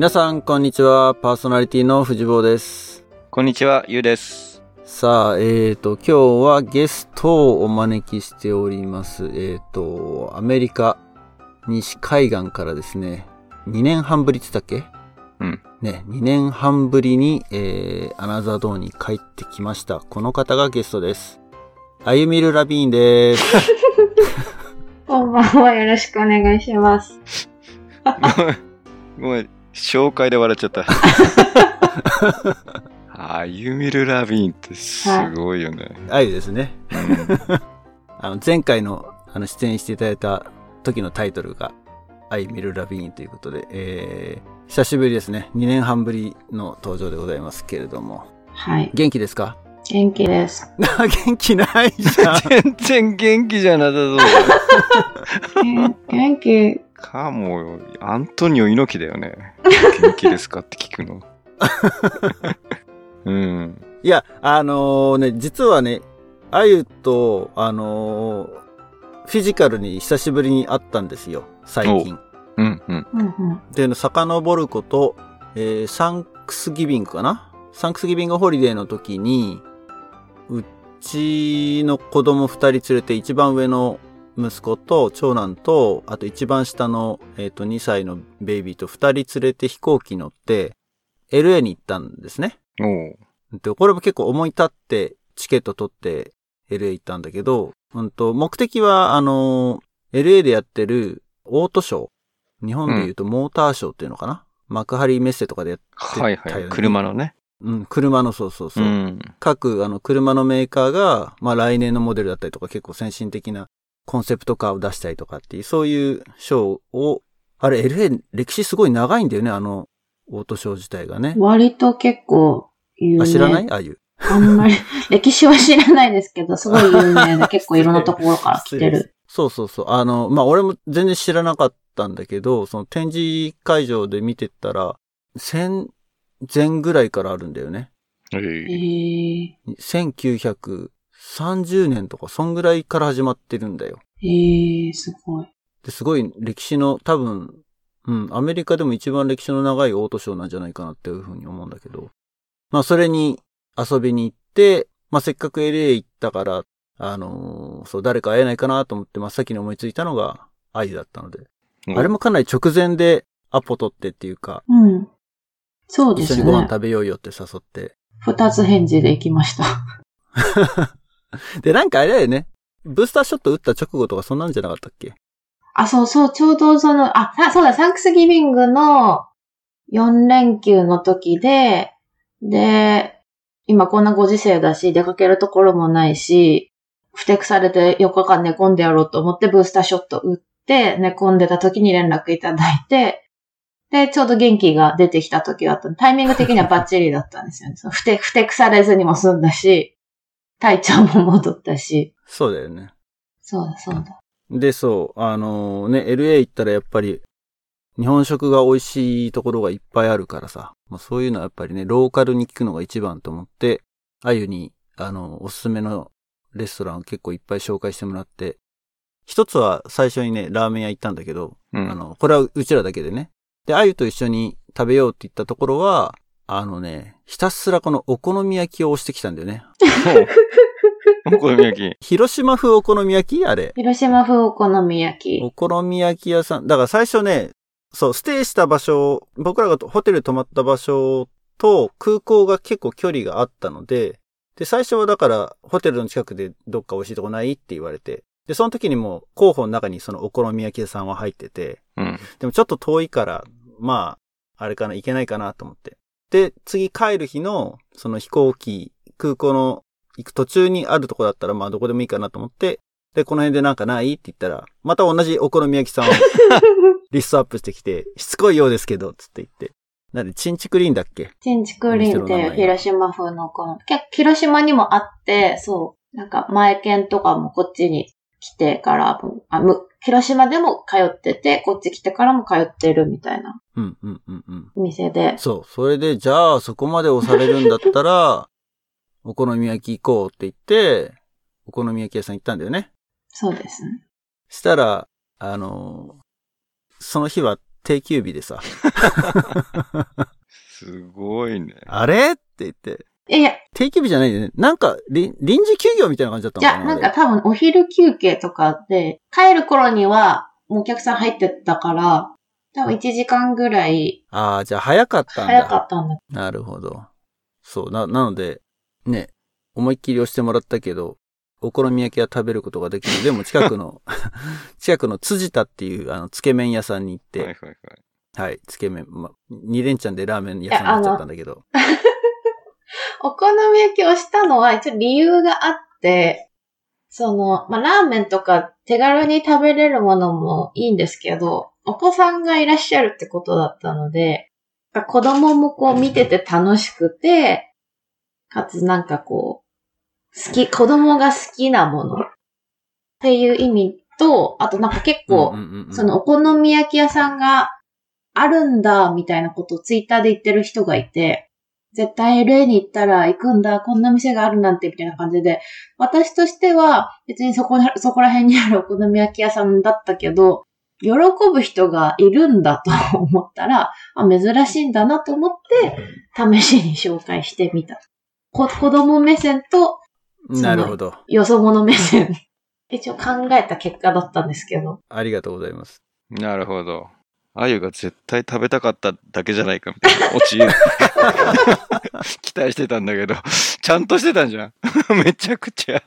皆さん、こんにちは。パーソナリティの藤坊です。こんにちは、ゆうです。さあ、えーと、今日はゲストをお招きしております。えーと、アメリカ西海岸からですね、2年半ぶりって言ったっけ？うん。ね、2年半ぶりに、えー、アナザードーに帰ってきました。この方がゲストです。あゆみるラビーンです。こんばんは。よろしくお願いします。ごめん、ごめん、紹介で笑っちゃった。あゆみるラビーンってすごいよね。あゆですね。うん あの、前回の、あの、出演していただいた時のタイトルが、アイミルラビーンということで、えー、久しぶりですね。2年半ぶりの登場でございますけれども。はい。元気ですか？元気です。あ 元気ないじゃん。全然元気じゃなさそう元気、かもよ、アントニオ猪木だよね。元気ですかって聞くの。うん。いや、あのね、実はね、あゆと、あのーフィジカルに久しぶりに会ったんですよ。最近。うん、うん。うんうん。で、遡ること、えーサンクスギビングかな？サンクスギビングホリデーの時に、うちの子供二人連れて一番上の息子と長男と、あと一番下の、えっ、と、2歳のベイビーと二人連れて飛行機乗って、LA に行ったんですね。おう。で、これも結構思い立ってチケット取って LA 行ったんだけど、うんと、目的は、あの、LA でやってるオートショー。日本で言うとモーターショーっていうのかな、幕張メッセとかでやってたよね。はいはい。車のね。うん、車のそうそうそう。うん。各、あの、車のメーカーが、まあ来年のモデルだったりとか結構先進的なコンセプトカーを出したりとかっていう、そういうショーを、あれ、LA 歴史すごい長いんだよね、あの、オートショー自体がね。割と結構有名。あ、知らない？ああいう。あんまり、歴史は知らないですけど、すごい有名で 結構いろんなところから来てる。そうそうそう。あの、まあ、俺も全然知らなかったんだけど、その展示会場で見てったら、1000前ぐらいからあるんだよね。えへええ1930年とか、そんぐらいから始まってるんだよ。へえすごい。ですごい歴史の、多分、うん、アメリカでも一番歴史の長いオートショーなんじゃないかなっていうふうに思うんだけど。まあ、それに遊びに行って、まあ、せっかく LA 行ったから、あのーそう、誰か会えないかなと思って真っ先に思いついたのが、アイだったので。あれもかなり直前でアポ取ってっていうか、うん。そうですね一緒にご飯。食べようよって誘って。二つ返事で行きました。で、なんかあれだよね。ブースターショット打った直後とかそんなんじゃなかったっけ？あ、そうそう、ちょうどその、あ、さそうだ、サンクスギビングの4連休の時で、で、今こんなご時世だし、出かけるところもないし、ふてくされて4日間寝込んでやろうと思ってブースターショット打って、寝込んでた時に連絡いただいて、で、ちょうど元気が出てきた時だった。タイミング的にはバッチリだったんですよね。そのふて、ふてくされずにも済んだし、体調も戻ったし。そうだよね。そうだ、そうだ。で、そう、あのね、LA 行ったらやっぱり、日本食が美味しいところがいっぱいあるからさ、まあ、そういうのはやっぱりね、ローカルに聞くのが一番と思って、あゆに、あの、おすすめのレストランを結構いっぱい紹介してもらって、一つは最初にね、ラーメン屋行ったんだけど、うんあの、これはうちらだけでね。で、あゆと一緒に食べようって言ったところは、あのね、ひたすらこのお好み焼きを押してきたんだよね。お好み焼き。広島風お好み焼き？あれ。広島風お好み焼き。お好み焼き屋さん。だから最初ね、そう、ステイした場所、僕らがホテル泊まった場所と空港が結構距離があったので、で、最初はだから、ホテルの近くでどっか美味しいとこないって言われて、で、その時にも候補の中にそのお好み焼き屋さんは入ってて、うん。でもちょっと遠いから、まあ、あれかな、行けないかなと思って。で、次帰る日の、その飛行機、空港の行く途中にあるとこだったら、まあどこでもいいかなと思って、で、この辺でなんかないって言ったら、また同じお好み焼きさんを リストアップしてきて、しつこいようですけど、つって言って。なんで、チンチクリーンだっけ？チンチクリーンっていう広島風のお好み。結構広島にもあって、そう。なんか前県とかもこっちに来てから、あむ広島でも通ってて、こっち来てからも通ってるみたいなうん、うん、うん、うん。店で。そう。それで、じゃあ、そこまで押されるんだったら、お好み焼き行こうって言って、お好み焼き屋さん行ったんだよね。そうですね。したら、あの、その日は定休日でさ、すごいね。あれ？って言って、いやいや、定休日じゃないよね。なんか、臨臨時休業みたいな感じだったいや、のかななんか多分お昼休憩とかで、帰る頃にはもうお客さん入ってたから、多分1時間ぐらいああ、じゃあ早かったんだ。早かったんだ。なるほど。そう、な、なので、ね、思いっきり押してもらったけど、お好み焼きは食べることができる。でも近くの、近くの辻田っていう、あの、つけ麺屋さんに行って、はいはいはい。はい、つけ麺、ま、二連チャンでラーメン屋さんになっちゃったんだけど。お好み焼きをしたのは一応理由があって、その、まあ、ラーメンとか手軽に食べれるものもいいんですけど、お子さんがいらっしゃるってことだったので、子供もこう見てて楽しくて、かつなんかこう、好き、子供が好きなもの。っていう意味と、あとなんか結構、そのお好み焼き屋さんがあるんだ、みたいなことをツイッターで言ってる人がいて、絶対 LA に行ったら行くんだ、こんな店があるなんて、みたいな感じで、私としては別にそこな、そこら辺にあるお好み焼き屋さんだったけど、喜ぶ人がいるんだと思ったら、あ珍しいんだなと思って、試しに紹介してみた。こ子供目線となるほど。よそ者目線。一応考えた結果だったんですけど。ありがとうございます。なるほど。あゆが絶対食べたかっただけじゃないかみたいなオチ 期待してたんだけど、ちゃんとしてたんじゃん。めちゃくちゃ。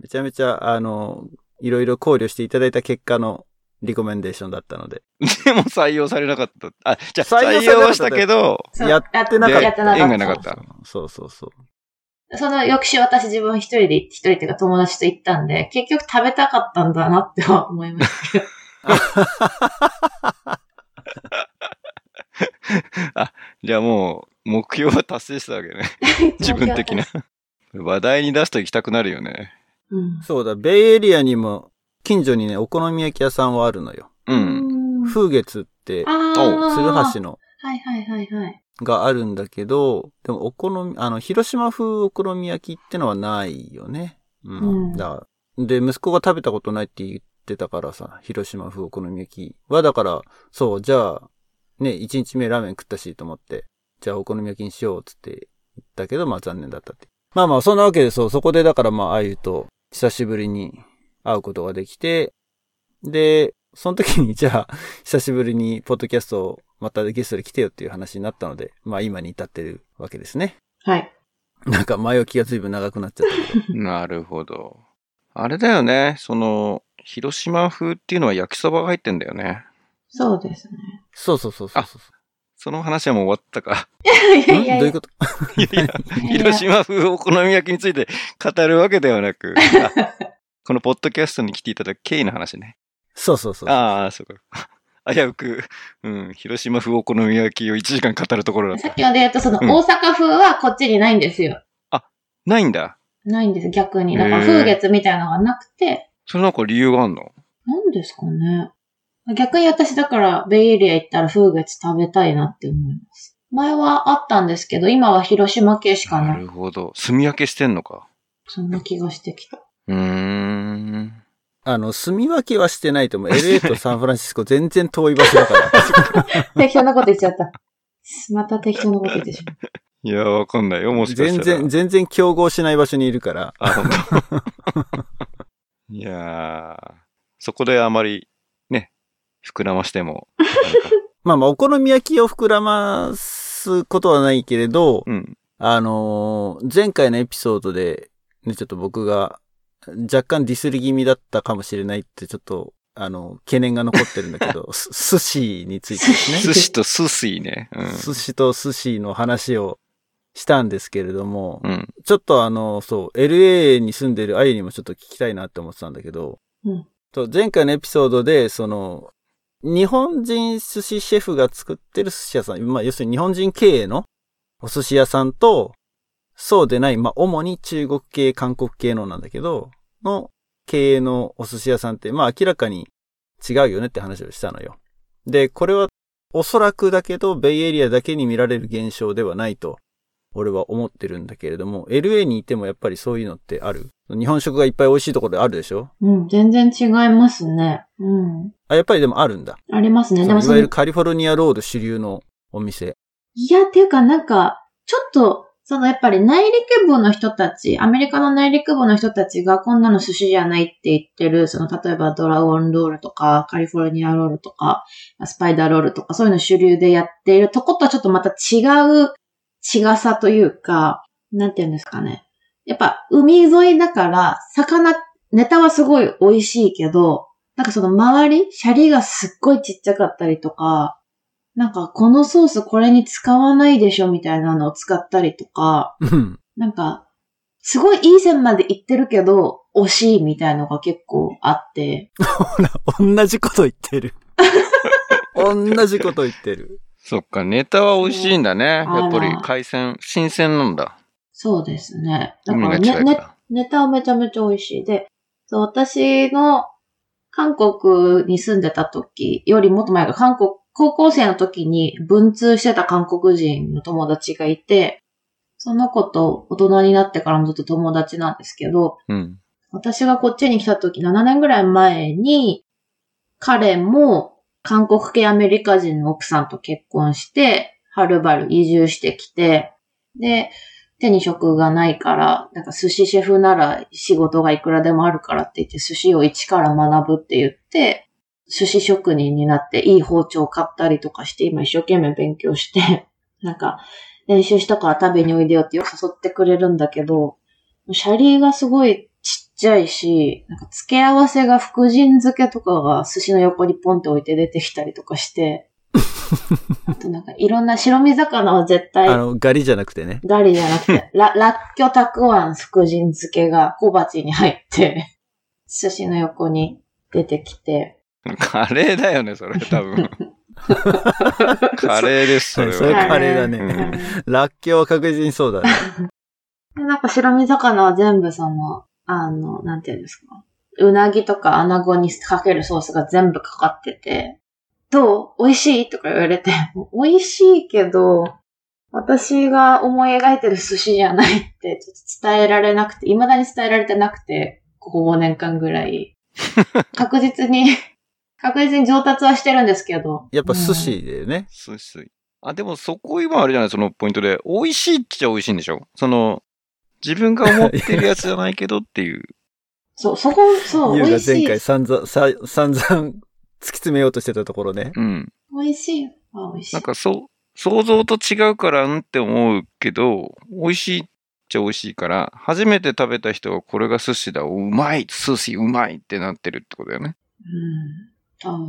めちゃめちゃ、あの、いろいろ考慮していただいた結果のリコメンデーションだったので。でも採用されなかった。あ、じゃあ採用はしたけど、そうやってなかったやってなかった。縁がなかったそうそうそう。その翌週私自分一人で、一人っていうか友達と行ったんで、結局食べたかったんだなっては思いましたけど。じゃあもう、目標は達成したわけね。自分的な。話題に出すと行きたくなるよね。うん。そうだ、ベイエリアにも、近所にね、お好み焼き屋さんはあるのよ。うん。ん風月って、あ鶴あ。橋の、はいはいはいはい。があるんだけど、でもお好み、あの、広島風お好み焼きってのはないよね。うん。うんだで、息子が食べたことないって言ってたからさ、広島風お好み焼きは、だから、そう、じゃあ、ね、一日目ラーメン食ったしと思って、じゃあお好み焼きにしようっつって言ったけど、まあ残念だったって。まあまあ、そんなわけで、そう、そこでだからまあ、あゆと久しぶりに会うことができて、で、その時に、じゃあ、久しぶりにポッドキャストをまたゲストで来てよっていう話になったので、まあ今に至ってるわけですね。はい。なんか前置きが随分長くなっちゃった。なるほど。あれだよね。その、広島風っていうのは焼きそばが入ってんだよね。そうですね。そうそうそうそうそう。その話はもう終わったか。いやいやいやん？どういうこと？いやいや、広島風お好み焼きについて語るわけではなく、あこのポッドキャストに来ていただく経緯の話ね。そうそうそう。ああ、そうか。危うく、うん、広島風お好み焼きを1時間語るところだった。先ほど言ったそのうん大阪風はこっちにないんですよ。ないんだ。ないんです、逆に。だからへー風月みたいなのがなくて、それなんか理由があんの？なんですかね。逆に私だから、ベイエリア行ったら風月食べたいなって思います。前はあったんですけど、今は広島系しかなない。るほど。炭焼けしてんのか。そんな気がしてきた。うーん。あの、住み分けはしてないと思う。LA とサンフランシスコ全然遠い場所だから。適当なこと言っちゃった。また適当なこと言ってしまった。いや、わかんないよ。もしかしたら。全然、全然競合しない場所にいるから。あ、本当。いやー、そこであまり、ね、膨らましても、まあまあ、お好み焼きを膨らますことはないけれど、うん。あのー前回のエピソードで、ね、ちょっと僕が若干ディスり気味だったかもしれないってちょっと、あの、懸念が残ってるんだけど、す寿司についてですね。寿司と寿司ね。うん。寿司と寿司の話をしたんですけれども、うん。ちょっとあの、そう、LA に住んでるあゆにもちょっと聞きたいなって思ってたんだけど、うん前回のエピソードで、その、日本人寿司シェフが作ってる寿司屋さん、まあ要するに日本人経営のお寿司屋さんと、そうでない、まあ主に中国系、韓国系のなんだけど、の経営のお寿司屋さんって、まあ明らかに違うよねって話をしたのよ。で、これはおそらくだけど、ベイエリアだけに見られる現象ではないと俺は思ってるんだけれども、LA にいてもやっぱりそういうのってある？日本食がいっぱい美味しいところであるでしょ？うん、全然違いますね。うん。あ、やっぱりでもあるんだ。ありますね。そでもいわゆるカリフォルニアロール主流のお店。いや、っていうかなんか、ちょっと、そのやっぱり内陸部の人たち、アメリカの内陸部の人たちがこんなの寿司じゃないって言ってる、その例えばドラゴンロールとか、カリフォルニアロールとか、スパイダーロールとか、そういうの主流でやっているとことはちょっとまた違う違さというか、なんて言うんですかね。やっぱ海沿いだから、魚、ネタはすごい美味しいけど、なんかその周り、シャリがすっごいちっちゃかったりとか、なんかこのソースこれに使わないでしょみたいなのを使ったりとか、うん。なんか、すごいいい線まで行ってるけど、惜しいみたいのが結構あって、ほら、同じこと言ってる。同じこと言ってる。そっか、ネタは美味しいんだね。うんやっぱり海鮮、新鮮なんだ。そうですね。だか海らね、ネタはめちゃめちゃ美味しい。で、そう私の韓国に住んでた時よりもっと前が韓国、高校生の時に文通してた韓国人の友達がいて、その子と大人になってからもずっと友達なんですけど、うん。私がこっちに来た時7年ぐらい前に、彼も韓国系アメリカ人の奥さんと結婚して、はるばる移住してきて、で、手に職がないから、なんか寿司シェフなら仕事がいくらでもあるからって言って寿司を一から学ぶって言って、寿司職人になっていい包丁を買ったりとかして今一生懸命勉強して、なんか練習したから食べにおいでよってよく誘ってくれるんだけど、シャリーがすごいちっちゃいし、なんか付け合わせが福神漬けとかが寿司の横にポンって置いて出てきたりとかして、あとなんかいろんな白身魚は絶対あの、ガリじゃなくてね。ガリじゃなくて、ラ、ラッキョタクワン福神漬けが小鉢に入って、寿司の横に出てきて、カレーだよね、それ、多分。カレーです、それそれは。カレーだねうんラッキョは確実にそうだね。でなんか白身魚は全部その、あの、なんていうんですか？うなぎとかアナゴにかけるソースが全部かかってて、どう？美味しい？とか言われて、美味しいけど、私が思い描いてる寿司じゃないってちょっと伝えられなくて、未だに伝えられてなくて、ここ5年間ぐらい。確実に、確実に上達はしてるんですけど。やっぱ寿司だよね。すいすい。あ、でもそこ今あれじゃない、そのポイントで。美味しいっちゃ美味しいんでしょ？その、自分が思ってるやつじゃないけどっていう。そう、そこ、そう、美味しい。前回散々、さ散々 突き詰めようとしてたところね。うん。美味しい。あ、美味しいなん。かそう、想像と違うからうんって思うけど、美味しいっちゃ美味しいから、初めて食べた人はこれが寿司だ、うまい、寿司うまいってなってるってことだよね。うん。多分。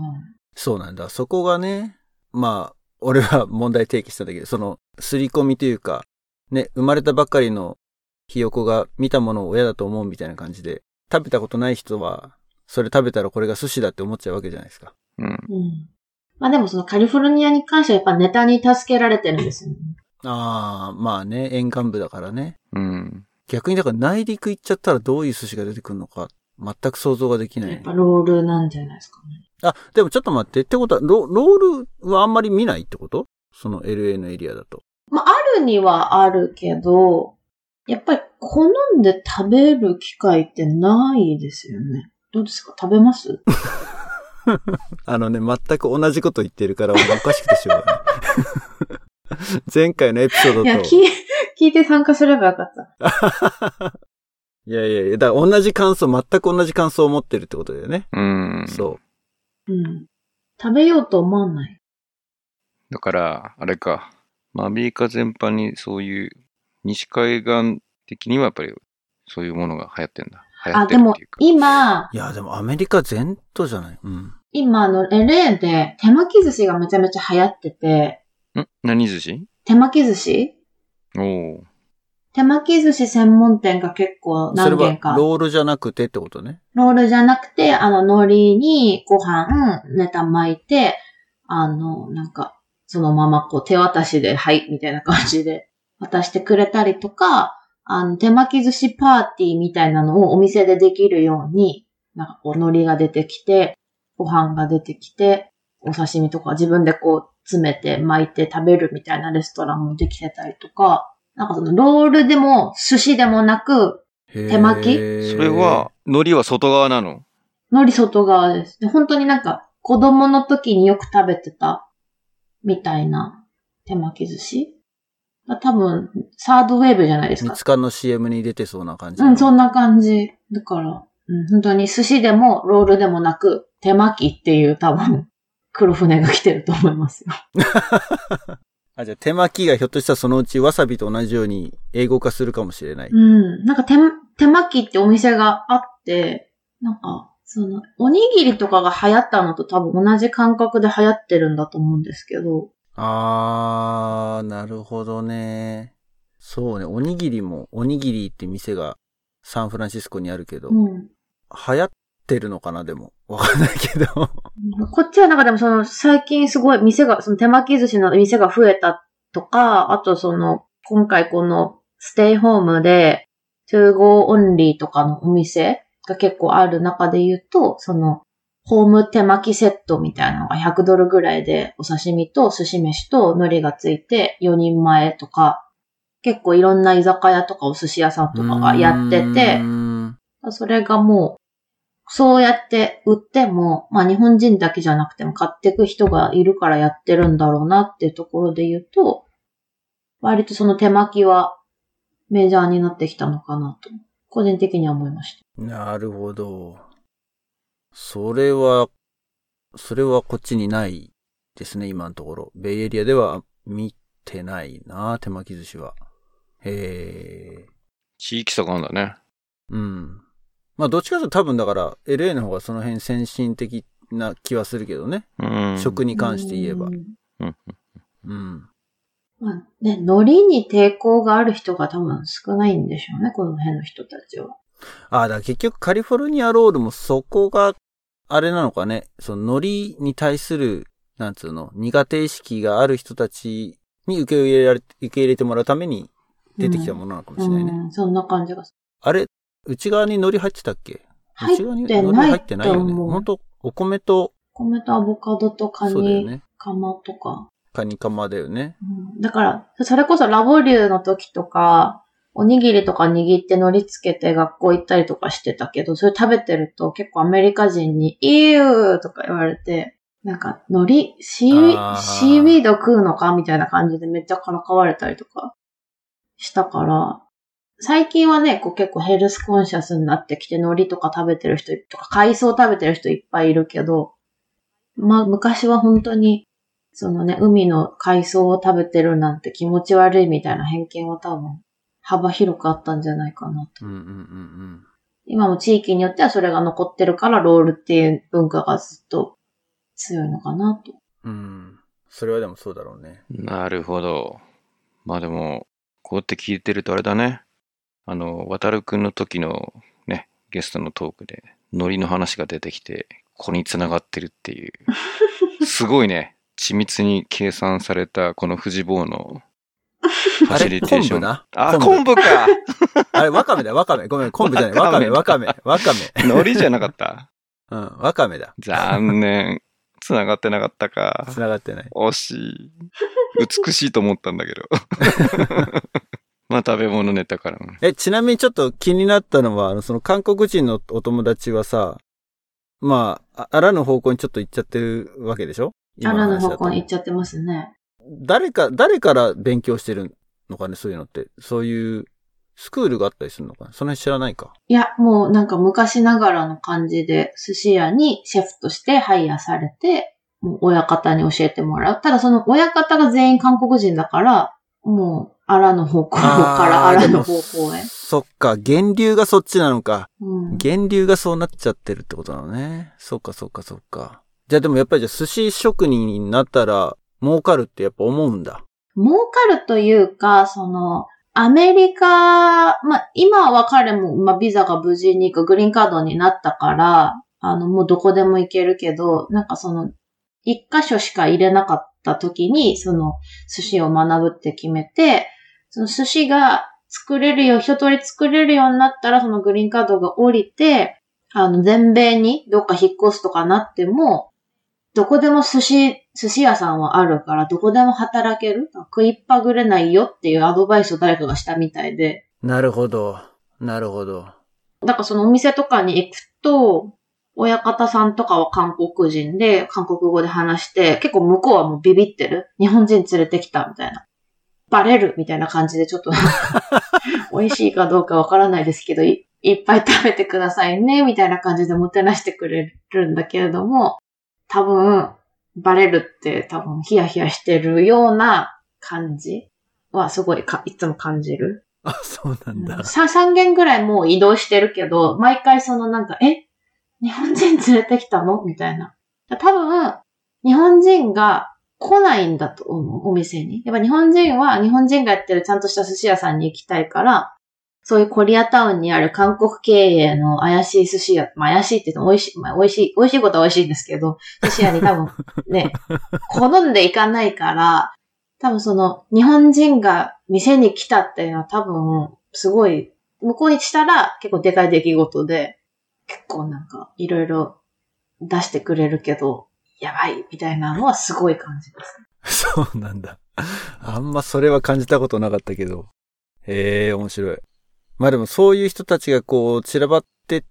そうなんだ。そこがね、まあ、俺は問題提起したんだけど、その、すり込みというか、ね、生まれたばっかりのひよこが見たものを親だと思うみたいな感じで、食べたことない人は、それ食べたらこれが寿司だって思っちゃうわけじゃないですか。うん。うん。まあでもそのカリフォルニアに関してはやっぱネタに助けられてるんですよね。ああ、まあね、沿岸部だからね。うん。逆にだから内陸行っちゃったらどういう寿司が出てくるのか、全く想像ができないやっぱ。ロールなんじゃないですかね。あ、でもちょっと待って。ってことは、ロロールはあんまり見ないってこと？その LA のエリアだと。まああるにはあるけど、やっぱり好んで食べる機会ってないですよね。どうですか？食べます？あのね、全く同じこと言ってるから、おかしくてしょうがない。前回のエピソードと。いや、聞い聞いて参加すればよかった。いやいやいや、だから同じ感想、全く同じ感想を持ってるってことだよね。うん。そうん。食べようと思わない？だから、あれか。まあアメリカ全般にそういう、西海岸的にはやっぱり、そういうものが流行ってんだ。流行あ、ってでもるっていうか。今う。、いや、でもアメリカ全土じゃない？うん。今あの LA で手巻き寿司がめちゃめちゃ流行ってて、ん？何寿司？手巻き寿司？おお。手巻き寿司専門店が結構それは何軒か。ロールじゃなくてってことね？ロールじゃなくて、あの、海苔にご飯、ネタ巻いて、あの、なんか、そのままこう手渡しで、はい、みたいな感じで渡してくれたりとか、あの、手巻き寿司パーティーみたいなのをお店でできるように、なんかこう海苔が出てきて、ご飯が出てきて、お刺身とか自分でこう詰めて巻いて食べるみたいなレストランもできてたりとか、なんかそのロールでも寿司でもなく、手巻き？それは、海苔は外側なの？海苔外側です。で本当になんか子供の時によく食べてたみたいな手巻き寿司？多分、サードウェーブじゃないですか三。つ缶の CM に出てそうな感じ。うん、そんな感じ。だから、うん、本当に寿司でもロールでもなく、手巻きっていう多分、黒船が来てると思いますよ。あ、じゃあ手巻きがひょっとしたらそのうちわさびと同じように英語化するかもしれない。うん。なんか手、手巻きってお店があって、なんか、その、おにぎりとかが流行ったのと多分同じ感覚で流行ってるんだと思うんですけど、あー、なるほどね。そうね、おにぎりも、おにぎりって店がサンフランシスコにあるけど、うん。流行ってるのかなでも。わかんないけど。こっちはなんかでもその最近すごい店が、その手巻き寿司の店が増えたとか、あとその今回このステイホームで to go only とかのお店が結構ある中で言うと、そのホーム手巻きセットみたいなのが100ドルぐらいでお刺身と寿司飯と海苔がついて4人前とか、結構いろんな居酒屋とかお寿司屋さんとかがやっててそれがもう、そうやって売っても、まあ日本人だけじゃなくても買っていく人がいるからやってるんだろうなっていうところで言うと、割とその手巻きはメジャーになってきたのかなと、個人的には思いました。なるほど。それは、それはこっちにないですね、今のところ。ベイエリアでは見てないな、手巻き寿司は。へえ。地域差があるんだね。うん。まあ、どっちかというと多分だから、LA の方がその辺先進的な気はするけどね。うん。食に関して言えばう。んうん。まあね、海苔に抵抗がある人が多分少ないんでしょうね、この辺の人たちは。ああ、だから結局カリフォルニアロールもそこが、あれなのかね？その海苔に対する、なんつうの、苦手意識がある人たちに受け入れられ、受け入れてもらうために出てきたものなのかもしれないね。うん、そんな感じがすあれ、内側に海苔入ってたっけ？内側に海苔入ってないよね。ほんと、お米と、米とアボカドとカニ。カマとか。カニカマだよね。うんだから、それこそラボリューの時とか、おにぎりとか握って海苔つけて学校行ったりとかしてたけど、それ食べてると結構アメリカ人に、イューとか言われて、なんか、海苔、シーウシーウィード食うのかみたいな感じでめっちゃからかわれたりとかしたから、最近はね、こう結構ヘルスコンシャスになってきて海苔とか食べてる人とか海藻食べてる人いっぱいいるけど、まあ昔は本当にそのね、海の海藻を食べてるなんて気持ち悪いみたいな偏見は多分幅広くあったんじゃないかなと。うんうんうん今も地域によってはそれが残ってるからロールっていう文化がずっと強いのかなと。うん。うん。それはでもそうだろうね。なるほど。まあでも、こうやって聞いてるとあれだね。あの、渡るくんの時のね、ゲストのトークで、ノリの話が出てきて、ここに繋がってるっていう。すごいね。緻密に計算されたこの富士坊のファシリテーション。あれ昆布な？あ、昆布か あれ、わかめだよ、わかめ。ごめん、昆布じゃない。わかめ、わかめわかめ、わかめ。ノリじゃなかった？うん、わかめだ。残念。繋がってなかったか。繋がってない。惜しい。美しいと思ったんだけど。まあ食べ物ネタからも。え、ちなみにちょっと気になったのは、あの、その韓国人のお友達はさ、まあ、ああらぬ方向にちょっと行っちゃってるわけでしょ？あらぬ方向に行っちゃってますね。誰か、誰から勉強してるのかね、そういうのって。そういう、スクールがあったりするのかなその辺知らないか。いや、もうなんか昔ながらの感じで寿司屋にシェフとしてハイヤーされて、もう親方に教えてもらう。ただその親方が全員韓国人だから、もう、あらぬ方向からあらぬ方向へ。そっか、源流がそっちなのか。うん、源流がそうなっちゃってるってことなのね。そっかそっかそっか。じゃあでもやっぱりじゃあ寿司職人になったら儲かるってやっぱ思うんだ。儲かるというか、その、アメリカ、まあ、今は彼も、まあ、ビザが無事に行くグリーンカードになったから、あの、もうどこでも行けるけど、なんかその、一箇所しか入れなかった時に、その、寿司を学ぶって決めて、その寿司が作れるよ、一通り作れるようになったら、そのグリーンカードが降りて、あの、全米にどっか引っ越すとかなっても、どこでも寿司、寿司屋さんはあるから、どこでも働ける？食いっぱぐれないよっていうアドバイスを誰かがしたみたいで。なるほど。なるほど。だからそのお店とかに行くと、親方さんとかは韓国人で、韓国語で話して、結構向こうはもうビビってる。日本人連れてきたみたいな。バレるみたいな感じでちょっと 美味しいかどうかわからないですけどい、いっぱい食べてくださいね、みたいな感じでもてなしてくれるんだけれども、多分、バレるって多分ヒヤヒヤしてるような感じはすごいかいつも感じる。あ、そうなんだ。3、3軒ぐらいもう移動してるけど、毎回そのなんか、え？日本人連れてきたの？みたいな。多分、日本人が来ないんだと思う、お店に。やっぱ日本人は日本人がやってるちゃんとした寿司屋さんに行きたいから、そういうコリアタウンにある韓国経営の怪しい寿司屋、まあ怪しいって言っても美味しい、まあ美味しい、美味しいことは美味しいんですけど、寿司屋に多分 ね、好んでいかないから、多分その日本人が店に来たっていうのは多分すごい、向こうにしたら結構でかい出来事で、結構なんかいろいろ出してくれるけど、やばいみたいなのはすごい感じです。そうなんだ。あんまそれは感じたことなかったけど。へえ、面白い。まあでもそういう人たちがこう散らばってっ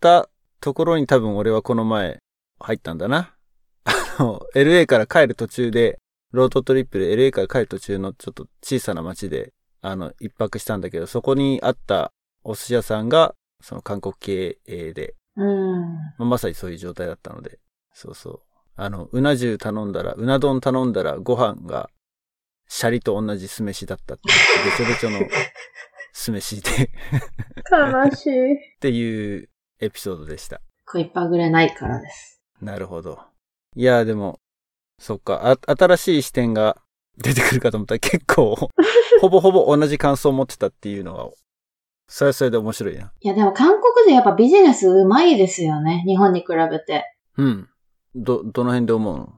たところに多分俺はこの前入ったんだな。あの、LA から帰る途中で、ロードトリップで LA から帰る途中のちょっと小さな町で、あの、一泊したんだけど、そこにあったお寿司屋さんが、その韓国経営で、うん。まあまさにそういう状態だったので、そうそう。あの、うな重頼んだら、うな丼頼んだらご飯が、シャリと同じ酢飯だったってべちょべちょの酢飯でっ悲しい。ていうエピソードでした。食いっぱぐれないからです。なるほど。いや、でも、そっか、あ、新しい視点が出てくるかと思ったら結構、ほぼほぼ同じ感想を持ってたっていうのは、それはそれで面白いな。いやでも韓国人やっぱビジネスうまいですよね。日本に比べて。うん。ど、どの辺で思うの？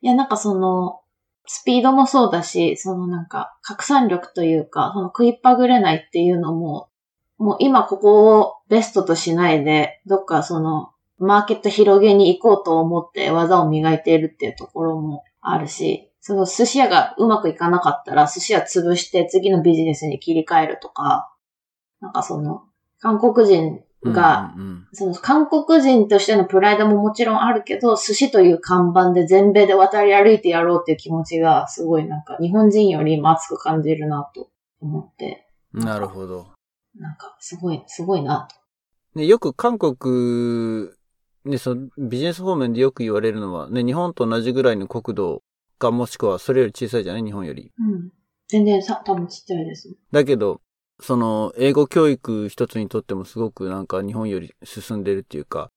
いやなんかその、スピードもそうだし、そのなんか、拡散力というか、その食いっぱぐれないっていうのも、もう今ここをベストとしないで、どっかその、マーケット広げに行こうと思って技を磨いているっていうところもあるし、その寿司屋がうまくいかなかったら寿司屋潰して次のビジネスに切り替えるとか、なんかその、韓国人が、うんうんその韓国人としてのプライドももちろんあるけど、寿司という看板で全米で渡り歩いてやろうっていう気持ちがすごいなんか日本人よりも熱く感じるなと思って、うんなるほど。なんかすごい、すごいなと。ね、よく韓国、ね、そのビジネス方面でよく言われるのは、ね、日本と同じぐらいの国土かもしくはそれより小さいじゃない？日本より。うん。全然さ、多分ちっちゃいです。だけど、その、英語教育一つにとってもすごくなんか日本より進んでるっていうか、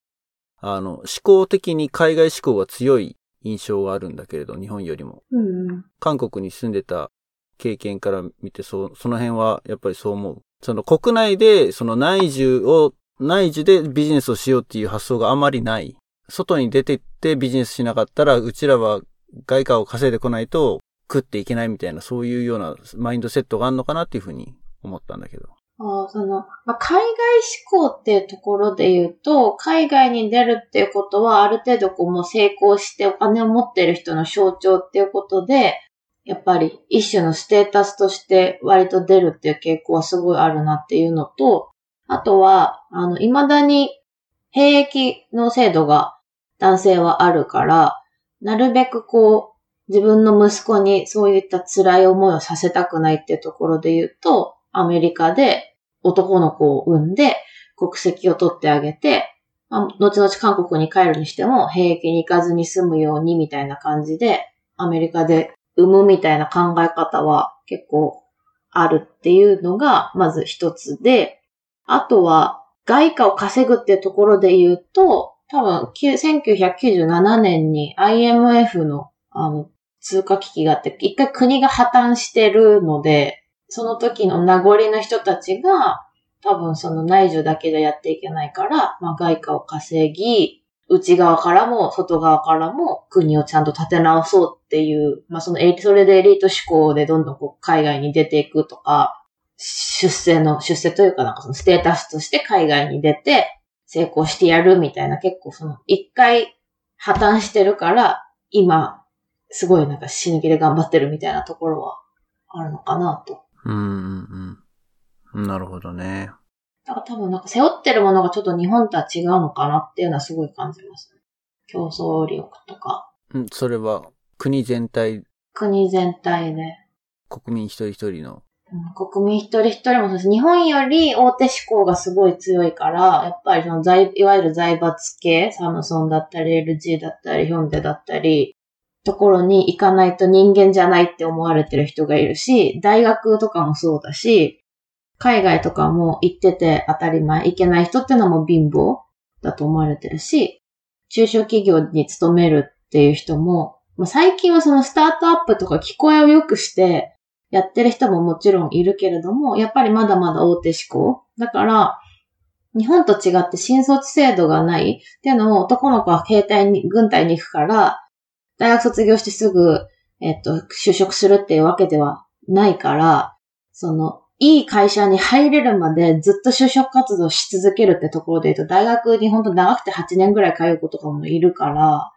あの、思考的に海外志向が強い印象があるんだけれど、日本よりも。うんうん。韓国に住んでた経験から見て、そう、その辺はやっぱりそう思う。その国内で、その内需を、内需でビジネスをしようっていう発想があまりない。外に出てってビジネスしなかったら、うちらは外貨を稼いでこないと食っていけないみたいな、そういうようなマインドセットがあるのかなっていうふうに思ったんだけど。あ、その、まあ、海外志向っていうところで言うと、海外に出るっていうことは、ある程度こうもう成功してお金を持ってる人の象徴っていうことで、やっぱり一種のステータスとして割と出るっていう傾向はすごいあるなっていうのと、あとは、あの、未だに兵役の制度が男性はあるから、なるべくこう、自分の息子にそういった辛い思いをさせたくないっていうところで言うと、アメリカで男の子を産んで国籍を取ってあげて、まあ後々韓国に帰るにしても兵役に行かずに済むようにみたいな感じで、アメリカで産むみたいな考え方は結構あるっていうのがまず一つで、あとは外貨を稼ぐってところで言うと、多分1997年に IMF のあの通貨危機があって、一回国が破綻してるので、その時の名残の人たちが、多分その内需だけでやっていけないから、まあ外貨を稼ぎ、内側からも外側からも国をちゃんと立て直そうっていう、まあそのエリ、それでエリート志向でどんどんこう海外に出ていくとか、出世の、出世というかなんかそのステータスとして海外に出て成功してやるみたいな結構その一回破綻してるから、今、すごいなんか死ぬ気で頑張ってるみたいなところはあるのかなと。うんうんうん。なるほどね。だから多分なんか背負ってるものがちょっと日本とは違うのかなっていうのはすごい感じますね。競争力とか、うん、それは国全体、国全体で。国民一人一人の？うん国民一人一人もそうです。日本より大手志向がすごい強いから、やっぱりその財、いわゆる財閥系、サムソンだったり、LG だったり、ヒョンデだったり、ところに行かないと人間じゃないって思われてる人がいるし、大学とかもそうだし、海外とかも行ってて当たり前、行けない人ってのも貧乏だと思われてるし、中小企業に勤めるっていう人も、まあ、最近はそのスタートアップとか聞こえを良くして、やってる人ももちろんいるけれども、やっぱりまだまだ大手志向。だから、日本と違って新卒制度がないっていうのも男の子は兵隊に、軍隊に行くから、大学卒業してすぐ、えっと、就職するっていうわけではないから、その、いい会社に入れるまでずっと就職活動し続けるってところで言うと、大学に本当長くて8年ぐらい通う子とかもいるから、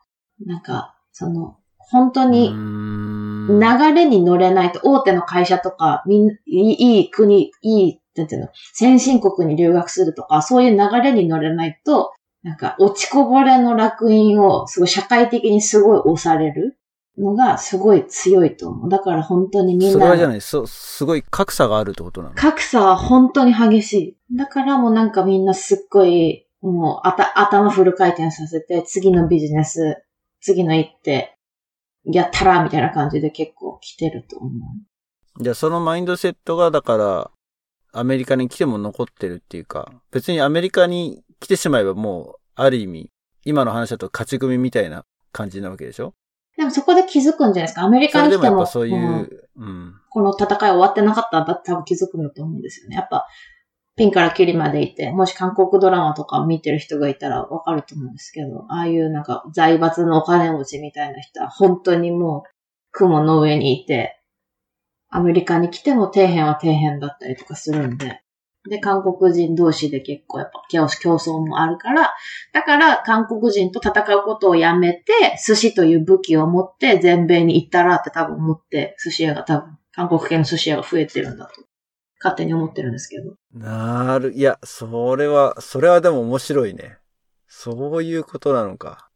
なんか、その、本当に、流れに乗れないと、大手の会社とか、みん、いいいい国、いい、なんていうの、先進国に留学するとか、そういう流れに乗れないと、なんか、落ちこぼれの楽園を、すごい社会的にすごい押されるのが、すごい強いと思う。だから本当にみんな、それはじゃない、そ、すごい格差があるってことなの？格差は本当に激しい。だからもうなんかみんなすっごい、もう、あた、頭フル回転させて、次のビジネス、次の一手、やったら、みたいな感じで結構来てると思う。じゃあそのマインドセットが、だから、アメリカに来ても残ってるっていうか、別にアメリカに来てしまえばもう、ある意味、今の話だと勝ち組みたいな感じなわけでしょ？でもそこで気づくんじゃないですか？アメリカに来ても、そういうんう、うん。この戦い終わってなかったんだって多分気づくんだと思うんですよね。やっぱ、ピンからキリまでいて、もし韓国ドラマとか見てる人がいたらわかると思うんですけど、ああいうなんか財閥のお金持ちみたいな人は本当にもう雲の上にいて、アメリカに来ても底辺は底辺だったりとかするんで、で、韓国人同士で結構やっぱ競争もあるから、だから韓国人と戦うことをやめて、寿司という武器を持って全米に行ったらって多分思って、寿司屋が多分、韓国系の寿司屋が増えてるんだと、勝手に思ってるんですけど。なる、いや、それは、それはでも面白いね。そういうことなのか。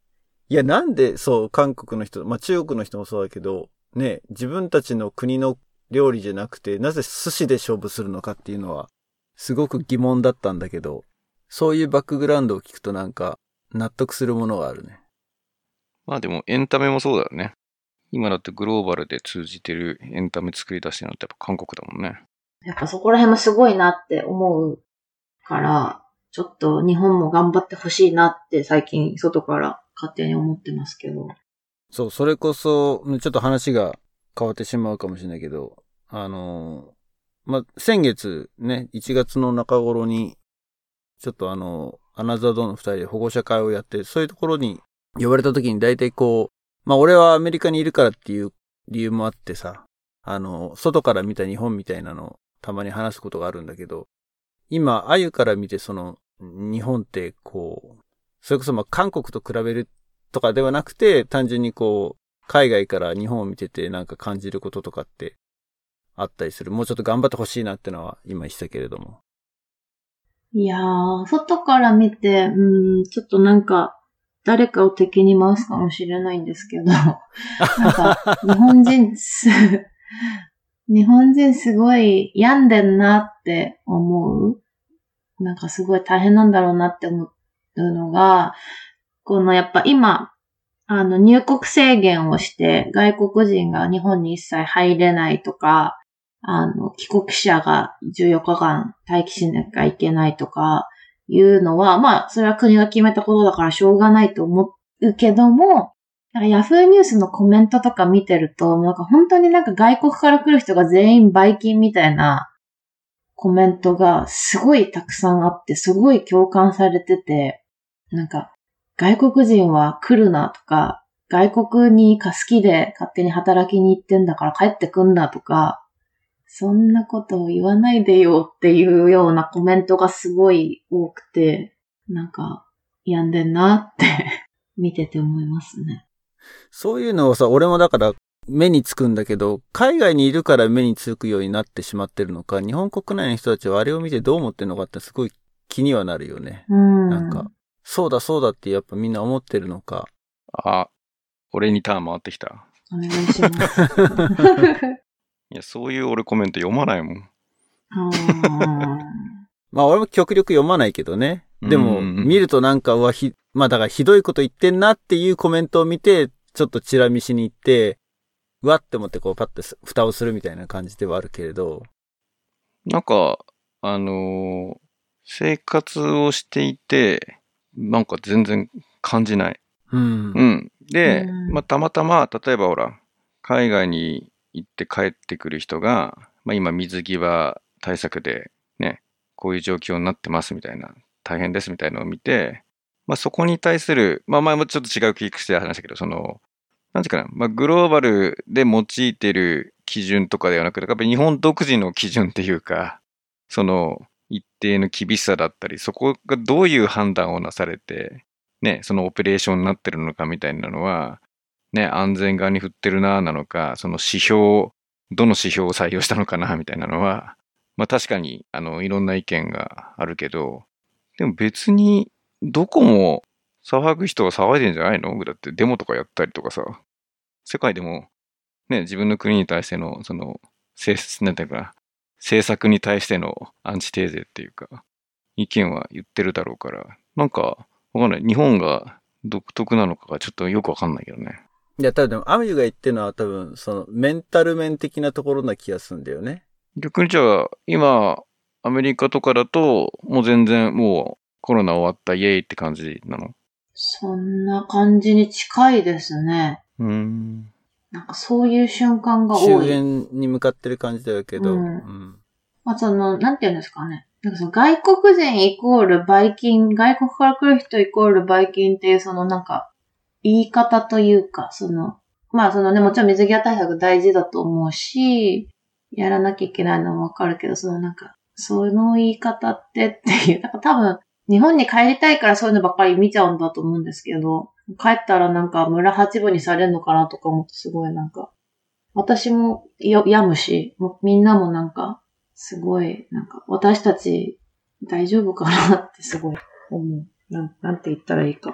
いや、なんで、そう、韓国の人、まあ中国の人もそうだけど、ね、自分たちの国の料理じゃなくて、なぜ寿司で勝負するのかっていうのは、すごく疑問だったんだけど、そういうバックグラウンドを聞くとなんか、納得するものがあるね。まあでもエンタメもそうだよね。今だってグローバルで通じてるエンタメ作り出してるのってやっぱ韓国だもんね。やっぱそこら辺もすごいなって思うから、ちょっと日本も頑張ってほしいなって最近外から勝手に思ってますけど。そう、それこそ、ちょっと話が変わってしまうかもしれないけど、あのー、まあ、先月ね、1月の中頃に、ちょっとあの、アナザードンの二人で保護者会をやって、そういうところに呼ばれた時に大体こう、まあ、俺はアメリカにいるからっていう理由もあってさ、あの、外から見た日本みたいなのたまに話すことがあるんだけど、今、あゆから見てその、日本ってこう、それこそま韓国と比べるとかではなくて、単純にこう、海外から日本を見ててなんか感じることとかってあったりする。もうちょっと頑張ってほしいなってのは今言ったけれども。いやー、外から見て、うん、ちょっとなんか、誰かを敵に回すかもしれないんですけど、なんか、日本人す、日本人すごい病んでんなって思う。なんかすごい大変なんだろうなって思うのが、このやっぱ今、あの入国制限をして外国人が日本に一切入れないとか、あの、帰国者が14日間待機しなきゃいけないとかいうのは、まあ、それは国が決めたことだからしょうがないと思うけども、なんかヤフーニュースのコメントとか見てると、なんか本当になんか外国から来る人が全員バイキンみたいなコメントがすごいたくさんあって、すごい共感されてて、なんか外国人は来るなとか、外国に好きで勝手に働きに行ってんだから帰ってくんだとか、そんなことを言わないでよっていうようなコメントがすごい多くて、なんか病んでんなって 見てて思いますね。そういうのをさ、俺もだから目につくんだけど、海外にいるから目につくようになってしまってるのか、日本国内の人たちはあれを見てどう思ってるのかってすごい気にはなるよね。うん。なんか、そうだそうだってやっぱみんな思ってるのか。あ、俺にターン回ってきた。お願いします。いや、そういう俺コメント読まないもん。うん まあ俺も極力読まないけどね。でも、うん見るとなんか、うわ、ひ、まあだからひどいこと言ってんなっていうコメントを見て、ちょっとチラ見しに行って、うわって思ってこうパッてす蓋をするみたいな感じではあるけれど。なんか、あのー生活をしていて、なんか全然感じない。うんう。ん。で、うんまあ、たまたま、例えばほら、海外に行って帰ってくる人が、まあ、今水際対策でね、こういう状況になってますみたいな、大変ですみたいなのを見て、まあ、そこに対する、まあ前もちょっと違う聞きして話だけど、その、なんていうかな、まあ、グローバルで用いてる基準とかではなくて、やっぱり日本独自の基準っていうか、その、一定の厳しさだったり、そこがどういう判断をなされて、ね、そのオペレーションになってるのかみたいなのは、ね、安全側に振ってるな、なのか、その指標、どの指標を採用したのかな、みたいなのは、まあ確かに、あの、いろんな意見があるけど、でも別に、どこも騒ぐ人は騒いでんじゃないの？だってデモとかやったりとかさ、世界でも、ね、自分の国に対しての、その、政なんていうか、政策に対してのアンチテーゼっていうか、意見は言ってるだろうから、なんか、わかんない。日本が独特なのかがちょっとよくわかんないけどね。いや、多分でも、アミュが言ってるのは多分、その、メンタル面的なところな気がするんだよね。逆にじゃあ、今、アメリカとかだと、もう全然もうコロナ終わったイエーイって感じなの？そんな感じに近いですね。うーん。なんかそういう瞬間が多終い。焉に向かってる感じだけど、うんうんまあその、なんていうんですかね。なんかその外国人イコールバイキン、外国から来る人イコールバイキンっていうそのなんか、言い方というか、その、まあそのね、もちろん水際対策大事だと思うし、やらなきゃいけないのもわかるけど、そのなんか、その言い方ってっていう、なんか多分、日本に帰りたいからそういうのばっかり見ちゃうんだと思うんですけど、帰ったらなんか村八分にされるのかなとか思ってすごいなんか、私もよ病むし、もうみんなもなんか、すごい、なんか、私たち大丈夫かなってすごい思う。なんなんて言ったらいいか。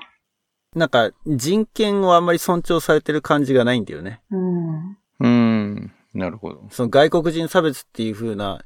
なんか、人権をあんまり尊重されてる感じがないんだよね。うん。うーん。なるほど。その外国人差別っていう風な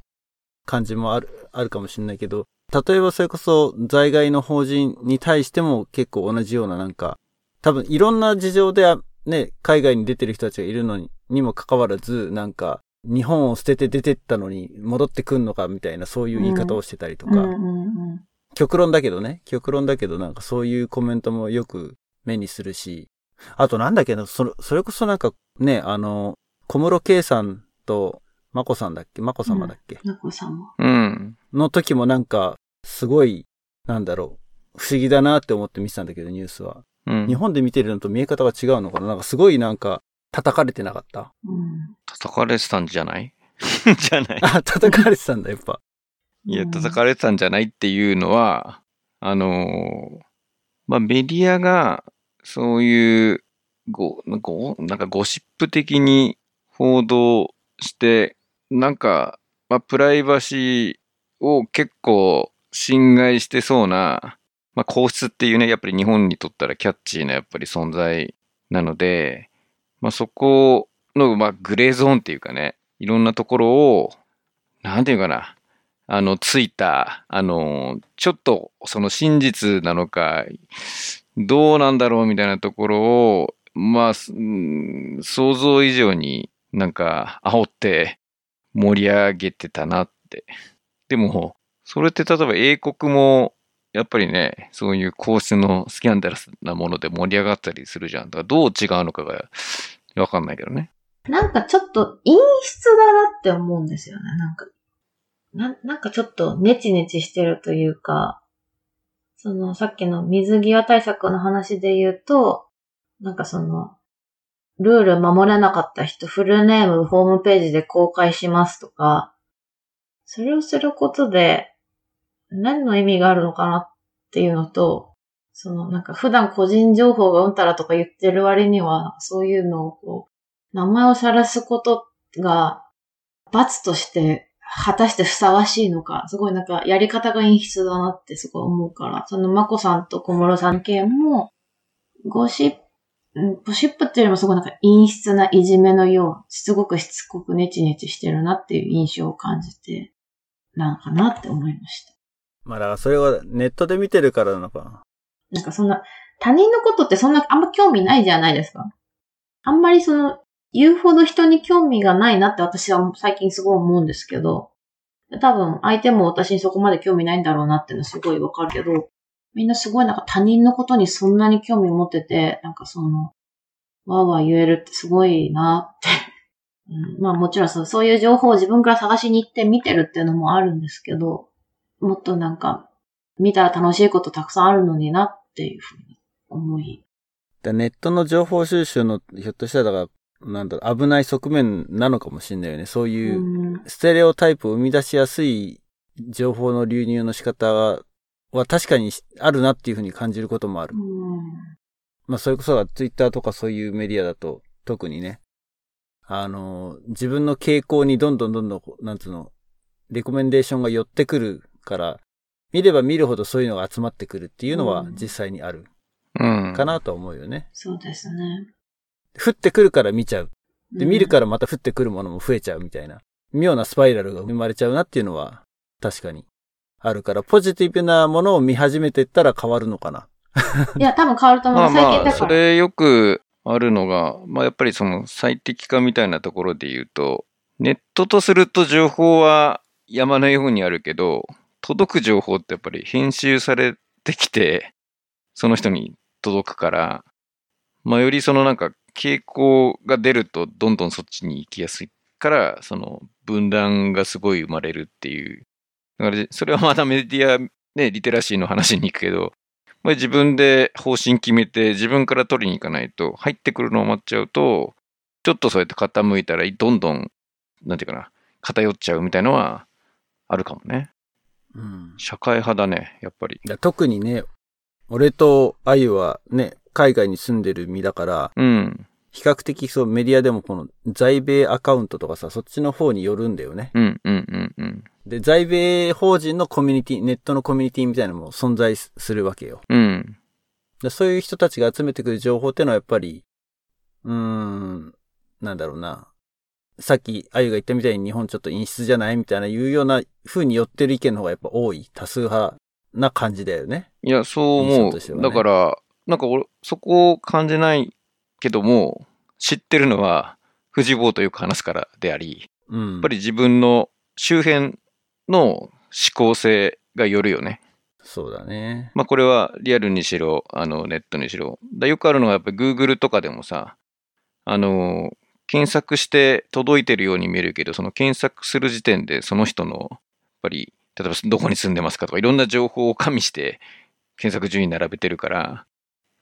感じもある、あるかもしれないけど、例えばそれこそ在外の法人に対しても結構同じようななんか、多分いろんな事情でね、海外に出てる人たちがいるのに、にもかかわらず、なんか、日本を捨てて出てったのに戻ってくんのかみたいなそういう言い方をしてたりとか、うんうんうん。極論だけどね、極論だけどなんかそういうコメントもよく目にするし、あとなんだっけど、それ、それこそなんかね、あの、小室圭さんと、まこさんだっけ？まこ様だっけ、なこさんも。うん。の時もなんか、すごい、なんだろう、不思議だなって思って見てたんだけど、ニュースは。うん。日本で見てるのと見え方が違うのかな？なんかすごいなんか、叩かれてなかった？うん。叩かれてたんじゃない？じゃない。あ、叩かれてたんだ、やっぱ。いや、叩かれてたんじゃないっていうのは、あのーまあ、メディアが、そういう、ご、ご、なんかゴシップ的に報道して、なんか、まあ、プライバシーを結構侵害してそうな、まあ、皇室っていうね、やっぱり日本にとったらキャッチーなやっぱり存在なので、まあ、そこの、まあ、グレーゾーンっていうかね、いろんなところを、なんていうかな、あの、ついた、あの、ちょっとその真実なのか、どうなんだろうみたいなところを、まあ、想像以上になんか煽って盛り上げてたなって。でも、それって例えば英国も、やっぱりね、そういう皇室のスキャンダラスなもので盛り上がったりするじゃん。だからどう違うのかがわかんないけどね。なんかちょっと陰湿だなって思うんですよね。なんか、ななんかちょっとネチネチしてるというか、そのさっきの水際対策の話で言うと、なんかその、ルール守れなかった人、フルネームホームページで公開しますとか、それをすることで何の意味があるのかなっていうのと、そのなんか普段個人情報がうんたらとか言ってる割には、そういうのをこう、名前を晒すことが罰として果たしてふさわしいのか、すごいなんかやり方が陰湿だなってすごい思うから、そのまこさんと小室さん系も、ゴシップ、うんゴシップっていうよりもすごいなんか陰湿ないじめのよう、すごくしつこくネチネチしてるなっていう印象を感じて、なんかなって思いました。まあだからそれはネットで見てるからなのかな。なんかそんな、他人のことってそんなあんま興味ないじゃないですか。あんまりその、言うほど人に興味がないなって私は最近すごい思うんですけど、多分相手も私にそこまで興味ないんだろうなっていうのはすごいわかるけど、みんなすごいなんか他人のことにそんなに興味持ってて、なんかその、わーわー言えるってすごいなって。うん、まあもちろんそうそういう情報を自分から探しに行って見てるっていうのもあるんですけど、もっとなんか、見たら楽しいことたくさんあるのになっていうふうに思い。ネットの情報収集の、ひょっとしたらだから、なんだろう、危ない側面なのかもしれないよね。そういう、うんステレオタイプを生み出しやすい情報の流入の仕方は、は確かにあるなっていうふうに感じることもある。うんまあ、それこそがツイッターとかそういうメディアだと、特にね、あの、自分の傾向にどんどんどんどん、なんつうの、レコメンデーションが寄ってくるから、見れば見るほどそういうのが集まってくるっていうのはうん実際にあるうん。かなとは思うよね。そうですね。降ってくるから見ちゃう。で、うん見るからまた降ってくるものも増えちゃうみたいな、妙なスパイラルが生まれちゃうなっていうのは、確かにあるから、ポジティブなものを見始めていったら変わるのかな。いや、多分変わると思う。まあまあ、最近だから。それよくあるのが、まあやっぱりその最適化みたいなところで言うと、ネットとすると情報は山のようにあるけど、届く情報ってやっぱり編集されてきて、その人に届くから、まあよりそのなんか傾向が出るとどんどんそっちに行きやすいから、その分断がすごい生まれるっていう。だからそれはまたメディア、ね、リテラシーの話に行くけど、まあ自分で方針決めて自分から取りに行かないと入ってくるのを待っちゃうとちょっとそうやって傾いたらどんどんなんていうかな偏っちゃうみたいのはあるかもねうん。社会派だねやっぱり特にね、俺とあゆはね、海外に住んでる身だから、うん比較的そうメディアでもこの在米アカウントとかさ、そっちの方によるんだよね。うんうんうんうんで、在米法人のコミュニティ、ネットのコミュニティみたいなのも存在するわけよ。うんでそういう人たちが集めてくる情報ってのはやっぱり、うーん、なんだろうな。さっき、あゆが言ったみたいに日本ちょっと陰湿じゃないみたいないうような風に寄ってる意見の方がやっぱ多い、多数派な感じだよね。いやそう思う、ねだからなんか俺そこを感じないけども知ってるのは藤坊とよく話すからでありうん。やっぱり自分の周辺の思考性がよるよねそうだね。まあこれはリアルにしろ、あのネットにしろ。だよくあるのがやっぱり Google とかでもさ、あの、検索して届いてるように見えるけど、その検索する時点でその人の、やっぱり、例えばどこに住んでますかとかいろんな情報を加味して検索順位並べてるから、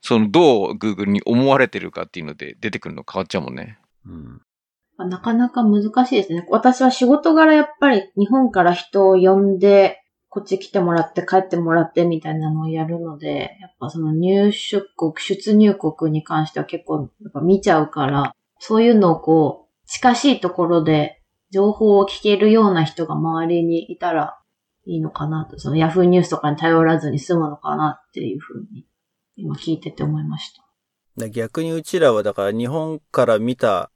そのどう Google に思われてるかっていうので出てくるの変わっちゃうもんね。うん。なかなか難しいですね。私は仕事柄やっぱり日本から人を呼んで、こっち来てもらって帰ってもらってみたいなのをやるので、やっぱその入出国、出入国に関しては結構やっぱ見ちゃうから、そういうのをこう、近しいところで情報を聞けるような人が周りにいたらいいのかなと、そのヤフーニュースとかに頼らずに済むのかなっていうふうに、今聞いてて思いました。だ逆にうちらはだから日本から見た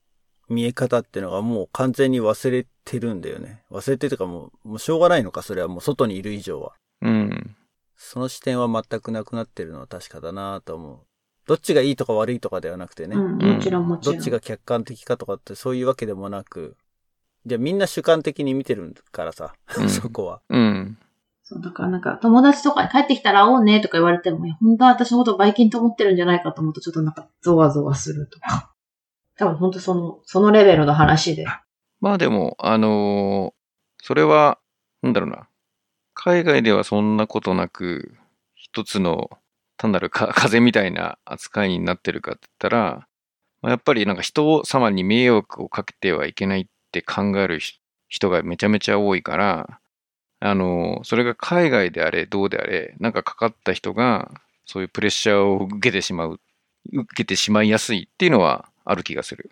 見え方っていうのがもう完全に忘れてるんだよね。忘れてるかもう、もうしょうがないのか、それはもう外にいる以上は。うん。その視点は全くなくなってるのは確かだなと思う。どっちがいいとか悪いとかではなくてね。うん、もちろんもちろん。どっちが客観的かとかってそういうわけでもなく、じゃあみんな主観的に見てるからさ、うん そこは。うん。そう、だからなんか友達とかに帰ってきたら会おうねとか言われても、いや本当は私のことバイキンと思ってるんじゃないかと思うとちょっとなんかゾワゾワするとか。多分本当その、そのレベルの話で。まあでも、あのーそれは、なんだろうな。海外ではそんなことなく、一つの、単なるか風みたいな扱いになってるかって言ったら、やっぱりなんか人様に迷惑をかけてはいけないって考える人がめちゃめちゃ多いから、あのーそれが海外であれ、どうであれ、なんかかかった人が、そういうプレッシャーを受けてしまう、受けてしまいやすいっていうのはある気がする。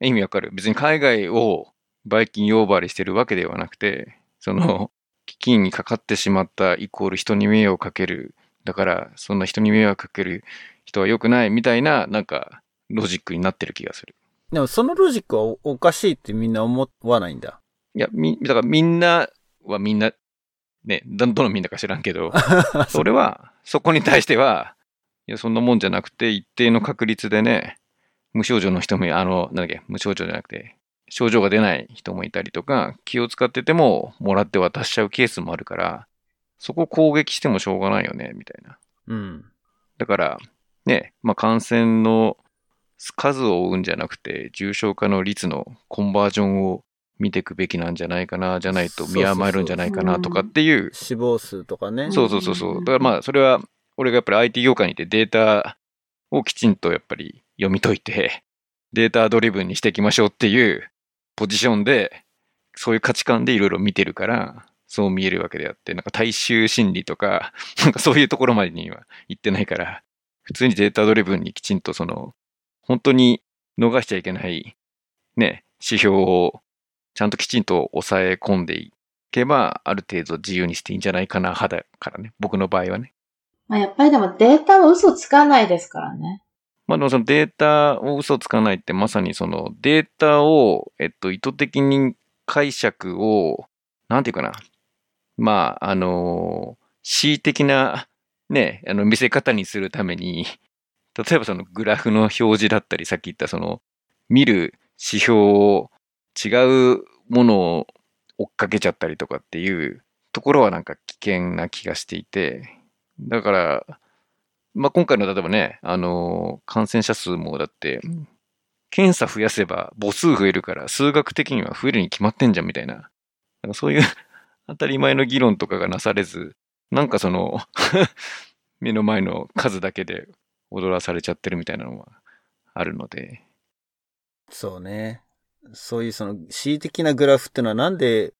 意味わかる？別に海外をバイキン呼ばわりしてるわけではなくて、その、病気にかかってしまったイコール人に迷惑をかける。だから、そんな人に迷惑かける人は良くないみたいな、なんか、ロジックになってる気がする。でもそのロジックはおおかしいってみんな思わないんだ。いや、み、だからみんなはみんな、ね、どどのみんなか知らんけど、それは、そこに対しては、いや、そんなもんじゃなくて、一定の確率でね、無症状の人も、あの、なんだっけ、無症状じゃなくて、症状が出ない人もいたりとか、気を使ってても、もらって渡しちゃうケースもあるから、そこを攻撃してもしょうがないよね、みたいな。うん。だから、ね、まあ、感染の数を追うんじゃなくて、重症化の率のコンバージョンを見ていくべきなんじゃないかな、じゃないと見余るんじゃないかなとかっていう、死亡数とかね。そうそうそうそう。だからまあ、それは、俺がやっぱり IT 業界にいてデータをきちんとやっぱり読み解いて、データドリブンにしていきましょうっていうポジションで、そういう価値観でいろいろ見てるから、そう見えるわけであって、なんか大衆心理とか、なんかそういうところまでには行ってないから、普通にデータドリブンにきちんとその、本当に逃しちゃいけない、ね、指標をちゃんときちんと抑え込んでいけば、ある程度自由にしていいんじゃないかな、派だからね。僕の場合はね。まあ、やっぱりでもデータは嘘つかないですからね。まあでもそのデータを嘘つかないってまさにそのデータを、えっと、意図的に解釈を、なんていうかな。まあ、あの、恣意的なね、あの見せ方にするために、例えばそのグラフの表示だったり、さっき言ったその見る指標を違うものを追っかけちゃったりとかっていうところはなんか危険な気がしていて、だから、まあ、今回の例えばね、あの感染者数もだって、検査増やせば母数増えるから数学的には増えるに決まってんじゃんみたいな。なんかそういう 当たり前の議論とかがなされず、なんかその 目の前の数だけで踊らされちゃってるみたいなのはあるので。そうね。そういうその恣意的なグラフっていうのはなんで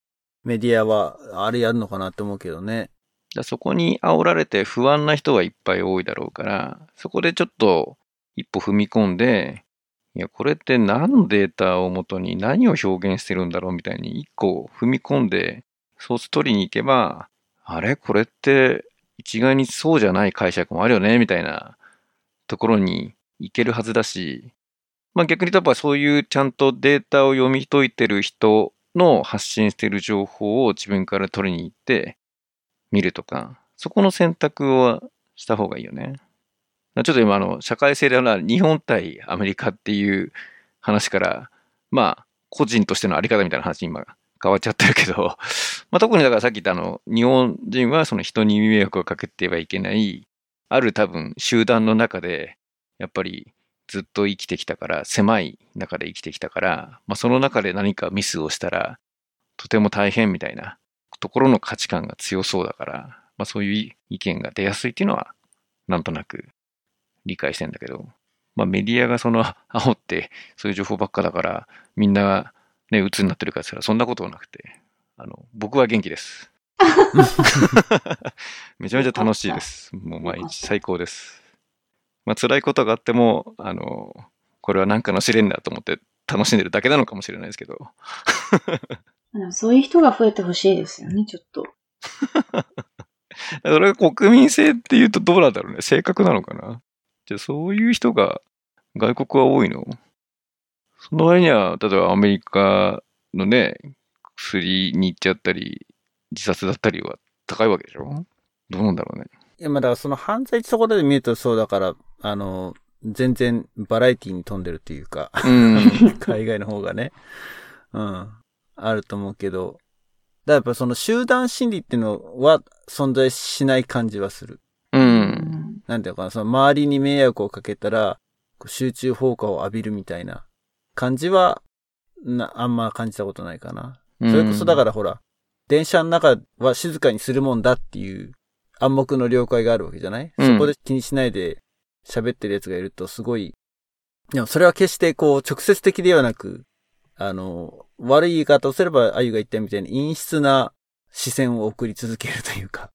メディアはあれやるのかなって思うけどね。だそこに煽られて不安な人はいっぱい多いだろうから、そこでちょっと一歩踏み込んで、いや、これって何のデータをもとに何を表現してるんだろうみたいに一個踏み込んで、ソース取りに行けば、あれ？これって一概にそうじゃない解釈もあるよね？みたいなところに行けるはずだし、まあ逆に言えばそういうちゃんとデータを読み解いてる人の発信してる情報を自分から取りに行って、見るとか、そこの選択はした方がいいよね。ちょっと今あの、社会性では日本対アメリカっていう話から、まあ、個人としてのあり方みたいな話に今変わっちゃってるけど、まあ特にだからさっき言ったあの、日本人はその人に迷惑をかけてはいけない、ある多分集団の中で、やっぱりずっと生きてきたから、狭い中で生きてきたから、まあその中で何かミスをしたら、とても大変みたいなところの価値観が強そうだから、まあそういう意見が出やすいっていうのは、なんとなく理解してんだけど、まあメディアがその 煽って、そういう情報ばっかだから、みんなね、鬱になってるかって言ったらそんなことはなくて、あの、僕は元気です。めちゃめちゃ楽しいです。もう毎日最高です。まあ辛いことがあっても、あの、これは何かの試練だと思って楽しんでるだけなのかもしれないですけど、でもそういう人が増えてほしいですよね、ちょっと。それが国民性っていうとどうなんだろうね。性格なのかなじゃあそういう人が外国は多いの？その割には、例えばアメリカのね、薬に行っちゃったり、自殺だったりは高いわけでしょ？どうなんだろうね。いや、まあだからその犯罪ってところで見るとそうだから、あの、全然バラエティに富んでるっていうか、うん。海外の方がね。うん。あると思うけど、だからやっぱその集団心理っていうのは存在しない感じはする。うん。なんていうのかな、その周りに迷惑をかけたら、集中放火を浴びるみたいな感じは、な、あんま感じたことないかな。それこそだからほら、電車の中は静かにするもんだっていう暗黙の了解があるわけじゃない、うんそこで気にしないで喋ってる奴がいるとすごい、でもそれは決してこう直接的ではなく、あの、悪い言い方をすればあゆが言ったみたいに陰湿な視線を送り続けるというか、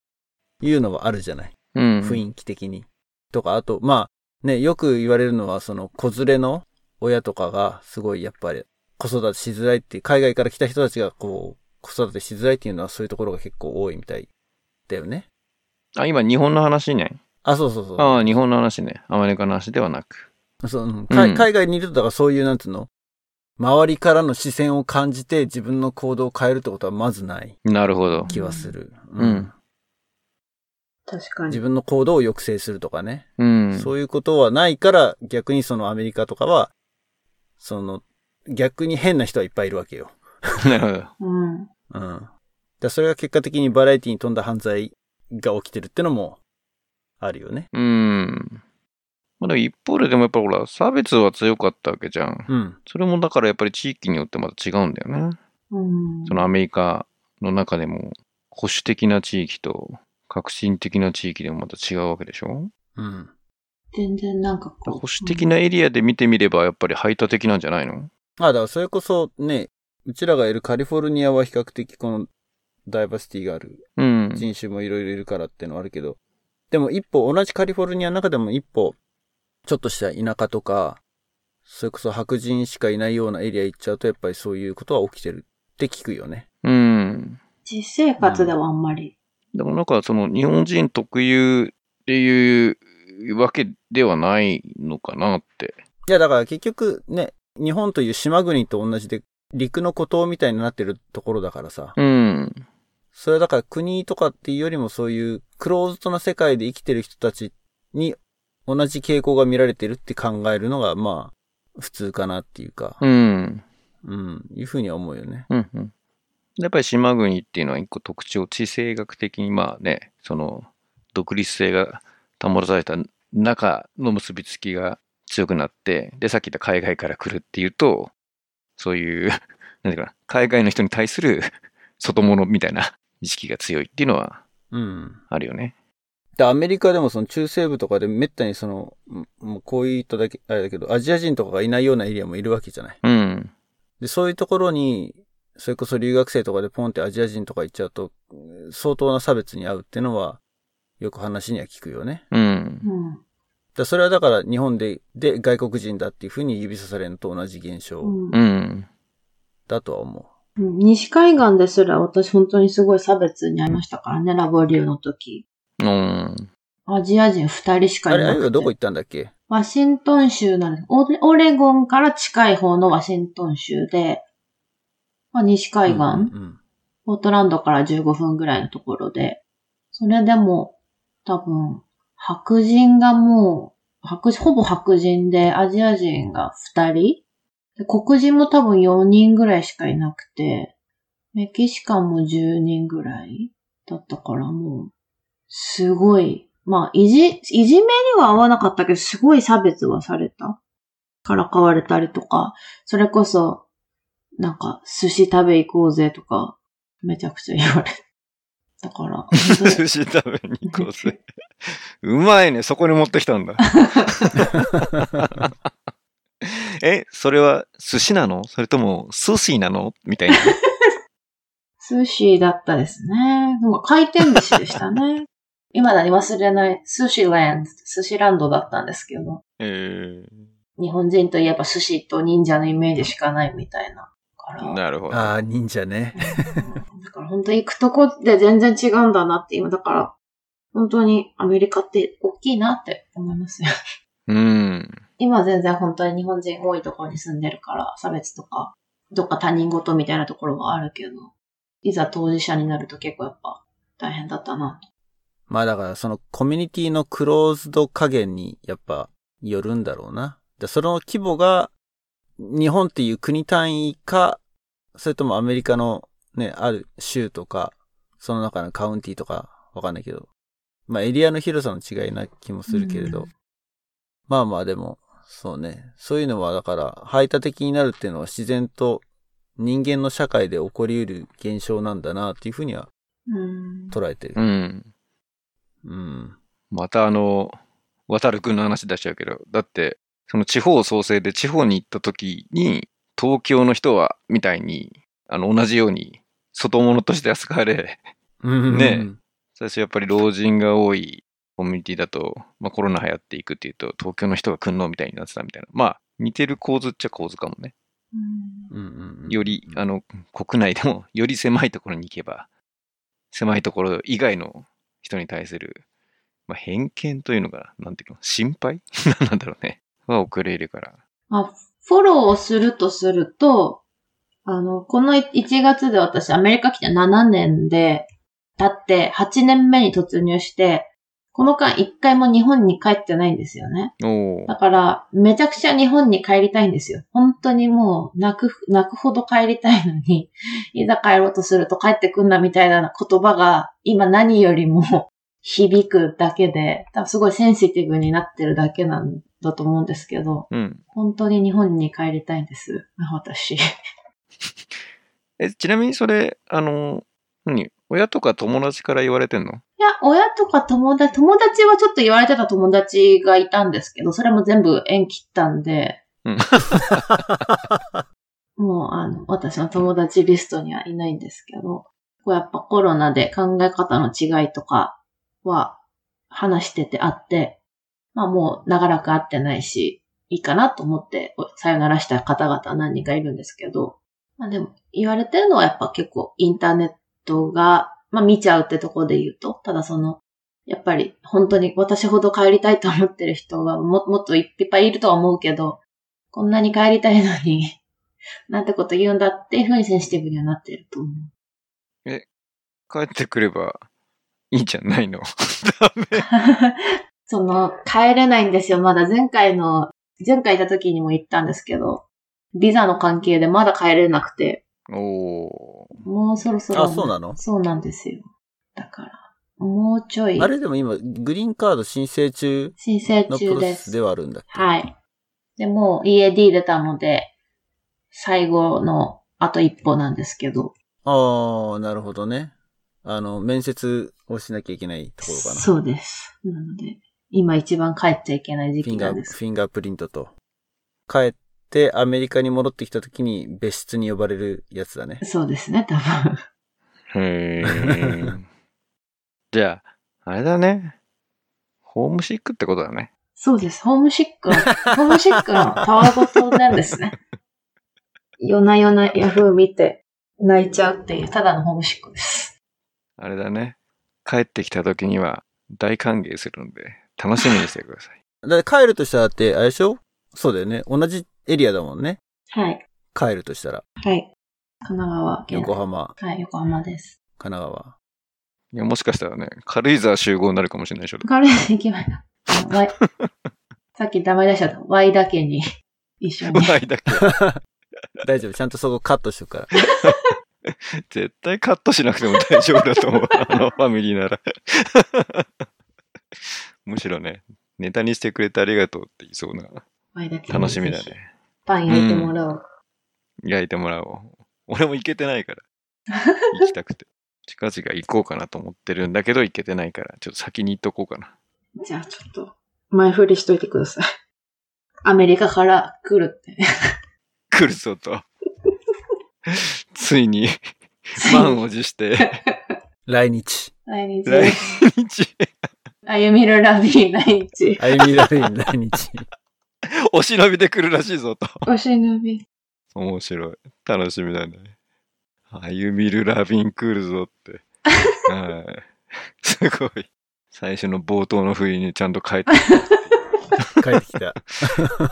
いうのはあるじゃないうん。雰囲気的に。とか、あと、まあ、ね、よく言われるのは、その、子連れの親とかが、すごい、やっぱり、子育てしづらいって海外から来た人たちが、こう、子育てしづらいっていうのは、そういうところが結構多いみたいだよね。あ、今日本の話ね。あ、そうそうそう。ああ、日本の話ね。アメリカの話ではなく。そう、うん海外にいると、だからそういう、なんつうの、周りからの視線を感じて自分の行動を変えるってことはまずないなるほど。気はする。うん確かに。自分の行動を抑制するとかね。うん。そういうことはないから、逆にそのアメリカとかは、その、逆に変な人はいっぱいいるわけよ。なるほど。うん。うん。それが結果的にバラエティに富んだ犯罪が起きてるってのもあるよね。うん。まあでも一方ででもやっぱほら、差別は強かったわけじゃん。うん。それもだからやっぱり地域によってまた違うんだよね。うん。そのアメリカの中でも保守的な地域と革新的な地域でもまた違うわけでしょうん。全然なんかこう。保守的なエリアで見てみればやっぱり排他的なんじゃないの？あ、だからそれこそね、うちらがいるカリフォルニアは比較的このダイバーシティがあるうん。人種もいろいろいるからっていうのはあるけど、でも一歩、同じカリフォルニアの中でも一歩、ちょっとした田舎とか、それこそ白人しかいないようなエリア行っちゃうと、やっぱりそういうことは起きてるって聞くよね。うん。実生活ではあんまり。でもなんかその日本人特有っていうわけではないのかなって。いや、だから結局ね、日本という島国と同じで、陸の孤島みたいになってるところだからさ。うん。それはだから国とかっていうよりもそういうクローズドな世界で生きてる人たちに同じ傾向が見られてるって考えるのが、まあ、普通かなっていうか、うん。うん、いうふうには思うよね。うんうん。やっぱり島国っていうのは一個特徴、地政学的にまあね、その独立性が保たれた中の結びつきが強くなって、で、さっき言った海外から来るっていうと、そういう、なんていうかな、海外の人に対する 外物みたいな意識が強いっていうのはうん。あるよね。で、アメリカでもその中西部とかでめったにその、うんもうこういう人だけ、あれだけど、アジア人とかがいないようなエリアもいるわけじゃない。うん。で、そういうところに、それこそ留学生とかでポンってアジア人とか行っちゃうと、相当な差別に遭うっていうのは、よく話には聞くよね。うん。うん。だそれはだから日本で、で外国人だっていうふうに指さされるのと同じ現象うんうん。だとは思うん西海岸ですら私本当にすごい差別に遭いましたからね、ラボリューの時。うん。アジア人二人しかいなくて。あれはどこ行ったんだっけ？ワシントン州なんです。オレゴンから近い方のワシントン州で、まあ、西海岸、うんポートランドから15分ぐらいのところで、それでも多分、白人がもう、白ほぼ白人でアジア人が2人で黒人も多分4人ぐらいしかいなくて、メキシカンも10人ぐらいだったからもう、すごい、まあ、いじ、いじめには合わなかったけど、すごい差別はされた。からかわれたりとか、それこそ、なんか、寿司食べ行こうぜとか、めちゃくちゃ言われる。だから、寿司食べに行こうぜ。うまいね。そこに持ってきたんだ。え、それは寿司なの？それとも寿司なの？みたいな。寿司だったですね。なんか回転寿司でしたね。今だに忘れない、寿司ランド、寿司ランドだったんですけど、え日本人といえば寿司と忍者のイメージしかないみたいな。なるほど。ああ、忍者ね。うんだから本当行くとこで全然違うんだなって今、だから、本当にアメリカって大きいなって思いますよ。うん。今全然本当に日本人多いところに住んでるから、差別とか、どっか他人事みたいなところはあるけど、いざ当事者になると結構やっぱ大変だったな。まあだからそのコミュニティのクローズド加減にやっぱよるんだろうな。で、その規模が日本っていう国単位か、それともアメリカのね、ある州とか、その中のカウンティとかわかんないけど、まあエリアの広さの違いな気もするけれど、うんまあまあでも、そうね。そういうのはだから排他的になるっていうのは自然と人間の社会で起こり得る現象なんだなっていうふうにはうん。捉えてるう。ん。うん。またあの、渡るくんの話出しちゃうけど、だって、その地方創生で地方に行った時に、東京の人は、みたいに、あの、同じように、外物として扱われ、うんね最初やっぱり老人が多いコミュニティだと、まあコロナ流行っていくっていうと、東京の人が来んのみたいになってたみたいな。まあ、似てる構図っちゃ構図かもね。うんうんうんうんより、あの、国内でも、より狭いところに行けば、狭いところ以外の人に対する、まあ、偏見というのが、なんていうの、心配？なんだろうね。は遅れるから。まあ、フォローをするとすると、あの、この1月で私アメリカ来て7年で、経って8年目に突入して、この間1回も日本に帰ってないんですよね。おだから、めちゃくちゃ日本に帰りたいんですよ。本当にもう、泣く、泣くほど帰りたいのに、いざ帰ろうとすると帰ってくんなみたいな言葉が、今何よりも 響くだけで、多分すごいセンシティブになってるだけなんだと思うんですけど、うん。本当に日本に帰りたいんです。私。い え、ちなみにそれ、あの、何？親とか友達から言われてんの？や、親とか友達、友達はちょっと言われてた友達がいたんですけど、それも全部縁切ったんで、うん。もう、あの、私の友達リストにはいないんですけど、こうやっぱコロナで考え方の違いとかは話しててあって、まあもう長らく会ってないし、いいかなと思ってさよならした方々何人かいるんですけど、まあでも言われてるのはやっぱ結構インターネットが、まあ見ちゃうってところで言うと、ただその、やっぱり本当に私ほど帰りたいと思ってる人はももっといっぱいいるとは思うけど、こんなに帰りたいのに、なんてこと言うんだっていうふうにセンシティブにはなってると思う。帰ってくればいいんじゃないの？ダメ。その、帰れないんですよ。まだ前回の、前回いた時にも言ったんですけど、ビザの関係でまだ帰れなくて、おー。もうそろそろ。あそうなの？そうなんですよ。だから、もうちょいあ、れでも今、グリーンカード申請中申請中です。ではあるんだっけ？はい。でも、EAD 出たので、最後のあと一歩なんですけど。ああ、なるほどね。あの、面接をしなきゃいけないところかな。そうです。なので、今一番帰っちゃいけない時期なんです。フィンガープリントと。帰ってアメリカに戻ってきた時に別室に呼ばれるやつだね。そうですね、多分。へー。じゃあ、あれだね。ホームシックってことだね。そうです。ホームシックの、ホームシックのたわごとなんですね。夜な夜なヤフー見て泣いちゃうっていう、ただのホームシックです。あれだね。帰ってきた時には大歓迎するので、楽しみにしてください。だって帰るとしたらって、あれでしょ？そうだよね。同じエリアだもんね。はい。帰るとしたら。はい。神奈川県。横浜、はい、横浜です。神奈川。いや、もしかしたらね、軽井沢集合になるかもしれないでしょ。軽井沢行きました。さっき名前出しちゃった。Y だけに一緒に。前だけ。大丈夫。ちゃんとそこカットしとくから。絶対カットしなくても大丈夫だと思う。あのファミリーなら。むしろね、ネタにしてくれてありがとうって言いそうな。Y だけに楽しみだね。パン焼いてもらおう。焼いてもらおう。俺も行けてないから。行きたくて。近々行こうかなと思ってるんだけど、行けてないから、ちょっと先に行っとこうかな。じゃあちょっと、前振りしといてください。アメリカから来るって。来るぞと。ついに、満を持して、来日。来日。来日、あゆみるラビー来日。あゆみらび来日。お忍びで来るらしいぞと。お忍び。面白い。楽しみだね。あゆみるラビン来るぞって。はい。すごい。最初の冒頭の不意にちゃんと帰ってきた。帰ってきた。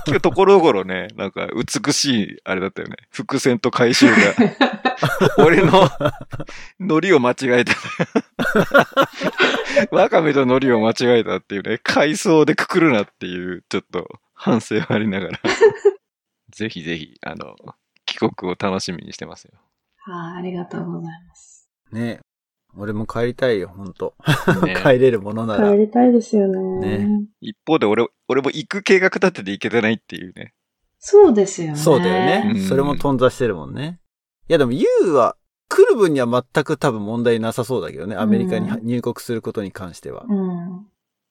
今日ところどころね、なんか美しい、あれだったよね。伏線と回収が。俺の、ノリを間違えた。ワカメとノリを間違えたっていうね、回想でくくるなっていう、ちょっと反省がありながら。ぜひぜひ、あの、帰国を楽しみにしてますよ。はあ、ありがとうございます。ね俺も帰りたいよ、ほんと。ね 帰れるものなら。りたいですよねね一方で俺、俺も行く計画立てて行けてないっていうね。そうですよね。そうだよね。うんそれも頓挫してるもんね。いやでも U は来る分には全く多分問題なさそうだけどね。アメリカにうん入国することに関しては。うん。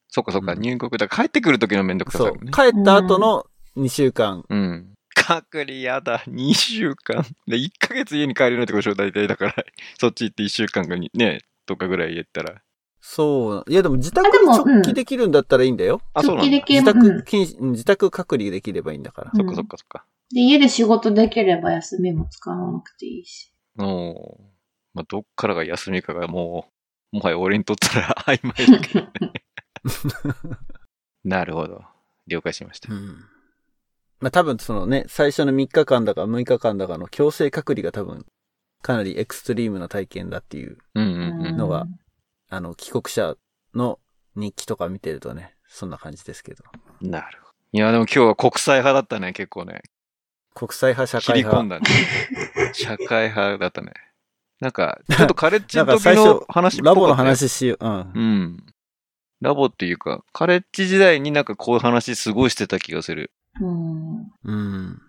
そっかそっか、うん入国だ。帰ってくる時のめんどくささそう。帰った後の2週間。うん。隔離やだ。2週間。で、1ヶ月家に帰れないってことでしょ大体だから。そっち行って1週間がにね、とかぐらい言ったら。そう。いやでも自宅に直帰できるんだったらいいんだよ。あ、そうなんだ。直帰できる。自宅、うん禁自宅隔離できればいいんだから。うんそっかそっかそっか。で、家で仕事できれば休みも使わなくていいし。おーまあ、どっからが休みかがもう、もはや俺にとったら 曖昧だけどね。なるほど。了解しましたう。ん。まあ多分そのね、最初の3日間だか6日間だかの強制隔離が多分、かなりエクストリームな体験だっていう、うんうんうん。のがあの、帰国者の日記とか見てるとね、そんな感じですけど。なるほど。いや、でも今日は国際派だったね、結構ね。国際派、社切会派。り込んだね。社会派だったね。なんか、ちょっとカレッジの時の初話っぽかったよラボの。話しよう。うんう。ん。ラボっていうか、カレッジ時代になんかこういう話すごいしてた気がする。うん。うん。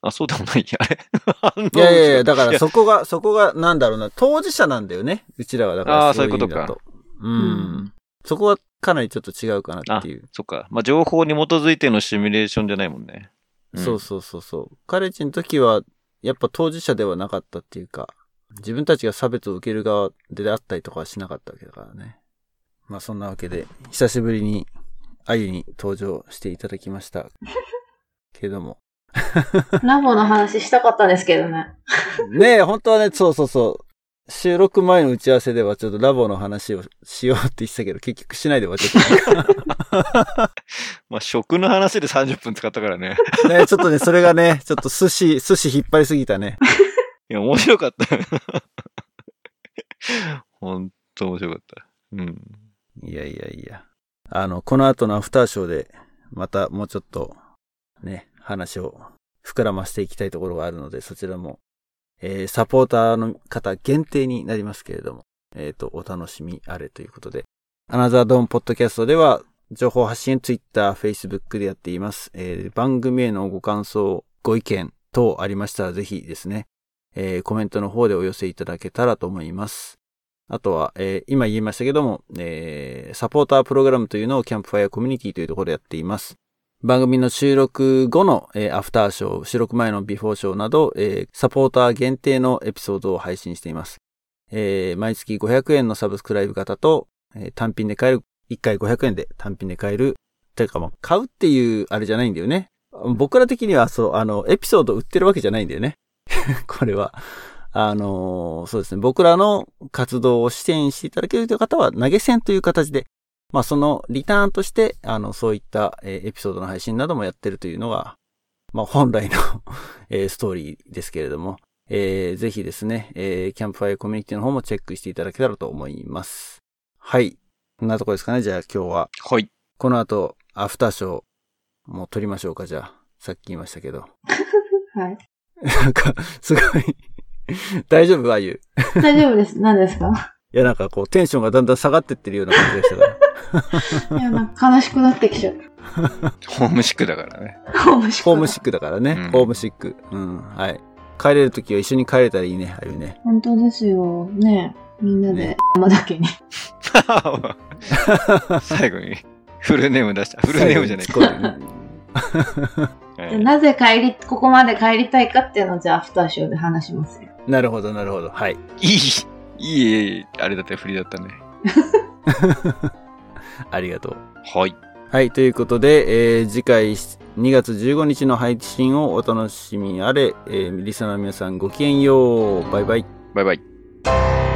あ、そうでもないあれ？いやいやいや、だからそこが、そこが、なんだろうな、当事者なんだよね。うちらは、だからそういうことか意味だとううんん。そこはかなりちょっと違うかなっていう。そっか。まあ、情報に基づいてのシミュレーションじゃないもんね。うんそうそうそうそう。カレッジの時は、やっぱ当事者ではなかったっていうか、自分たちが差別を受ける側であったりとかはしなかったわけだからね。まあそんなわけで、久しぶりに、あゆに登場していただきました。けども。ラボの話したかったですけどね。ねえ、本当はね、そうそうそう。収録前の打ち合わせではちょっとラボの話をしようって言ってたけど、結局しないで終わっちゃった。まあ、食の話で30分使ったからね。ねちょっとね、それがね、ちょっと寿司、寿司引っ張りすぎたね。いや、面白かった。ほんと面白かった。うん。いやいやいや。あの、この後のアフターショーで、またもうちょっと、ね、話を膨らましていきたいところがあるので、そちらも、えーサポーターの方限定になりますけれども、えっ、と、お楽しみあれということで、アナザードーンポッドキャストでは、情報発信、ツイッター、フェイスブックでやっています。えー番組へのご感想、ご意見等ありましたら、ぜひですね、えーコメントの方でお寄せいただけたらと思います。あとは、えー今言いましたけども、えーサポータープログラムというのをキャンプファイアコミュニティというところでやっています。番組の収録後の、えーアフターショー、収録前のビフォーショーなど、えーサポーター限定のエピソードを配信しています。えー毎月500円のサブスクライブ型と、えー単品で買える、1回500円で単品で買える。てかまあ、買うっていうあれじゃないんだよね。僕ら的には、そう、あの、エピソード売ってるわけじゃないんだよね。これは。あのーそうですね。僕らの活動を支援していただけるという方は、投げ銭という形で、まあそのリターンとして、あの、そういった、えーエピソードの配信などもやってるというのが、まあ本来の、えーストーリーですけれども、えーぜひですね、えーキャンプファイアコミュニティの方もチェックしていただけたらと思います。はい。こんなところですかね。じゃあ今日は、はい。この後、アフターショー、もう撮りましょうか。じゃあ、さっき言いましたけど。はい。なんか、すごい、大丈夫？あゆ。大丈夫です。何ですか？いや、なんかこう、テンションがだんだん下がってってるような感じがしたから。いや、なんか悲しくなってきちゃう。ホームシックだからね。ホームシック。ホームシックだからね。うんホームシック。うん。はい。帰れるときは一緒に帰れたらいいね、あゆね。本当ですよ。ねみんなでね、山だけに。最後に、フルネーム出した。フルネームじゃないに突っ込んではいでなぜ帰り、ここまで帰りたいかっていうのをじゃあアフターショーで話しますよ。なるほど、なるほど。はい。いい、いい、あれだったよ、振りだったね。ありがとう。はい。はい。ということで、えー次回2月15日の配信をお楽しみあれ。えーリスナーの皆さんごきげんよう。バイバイ。バイバイ。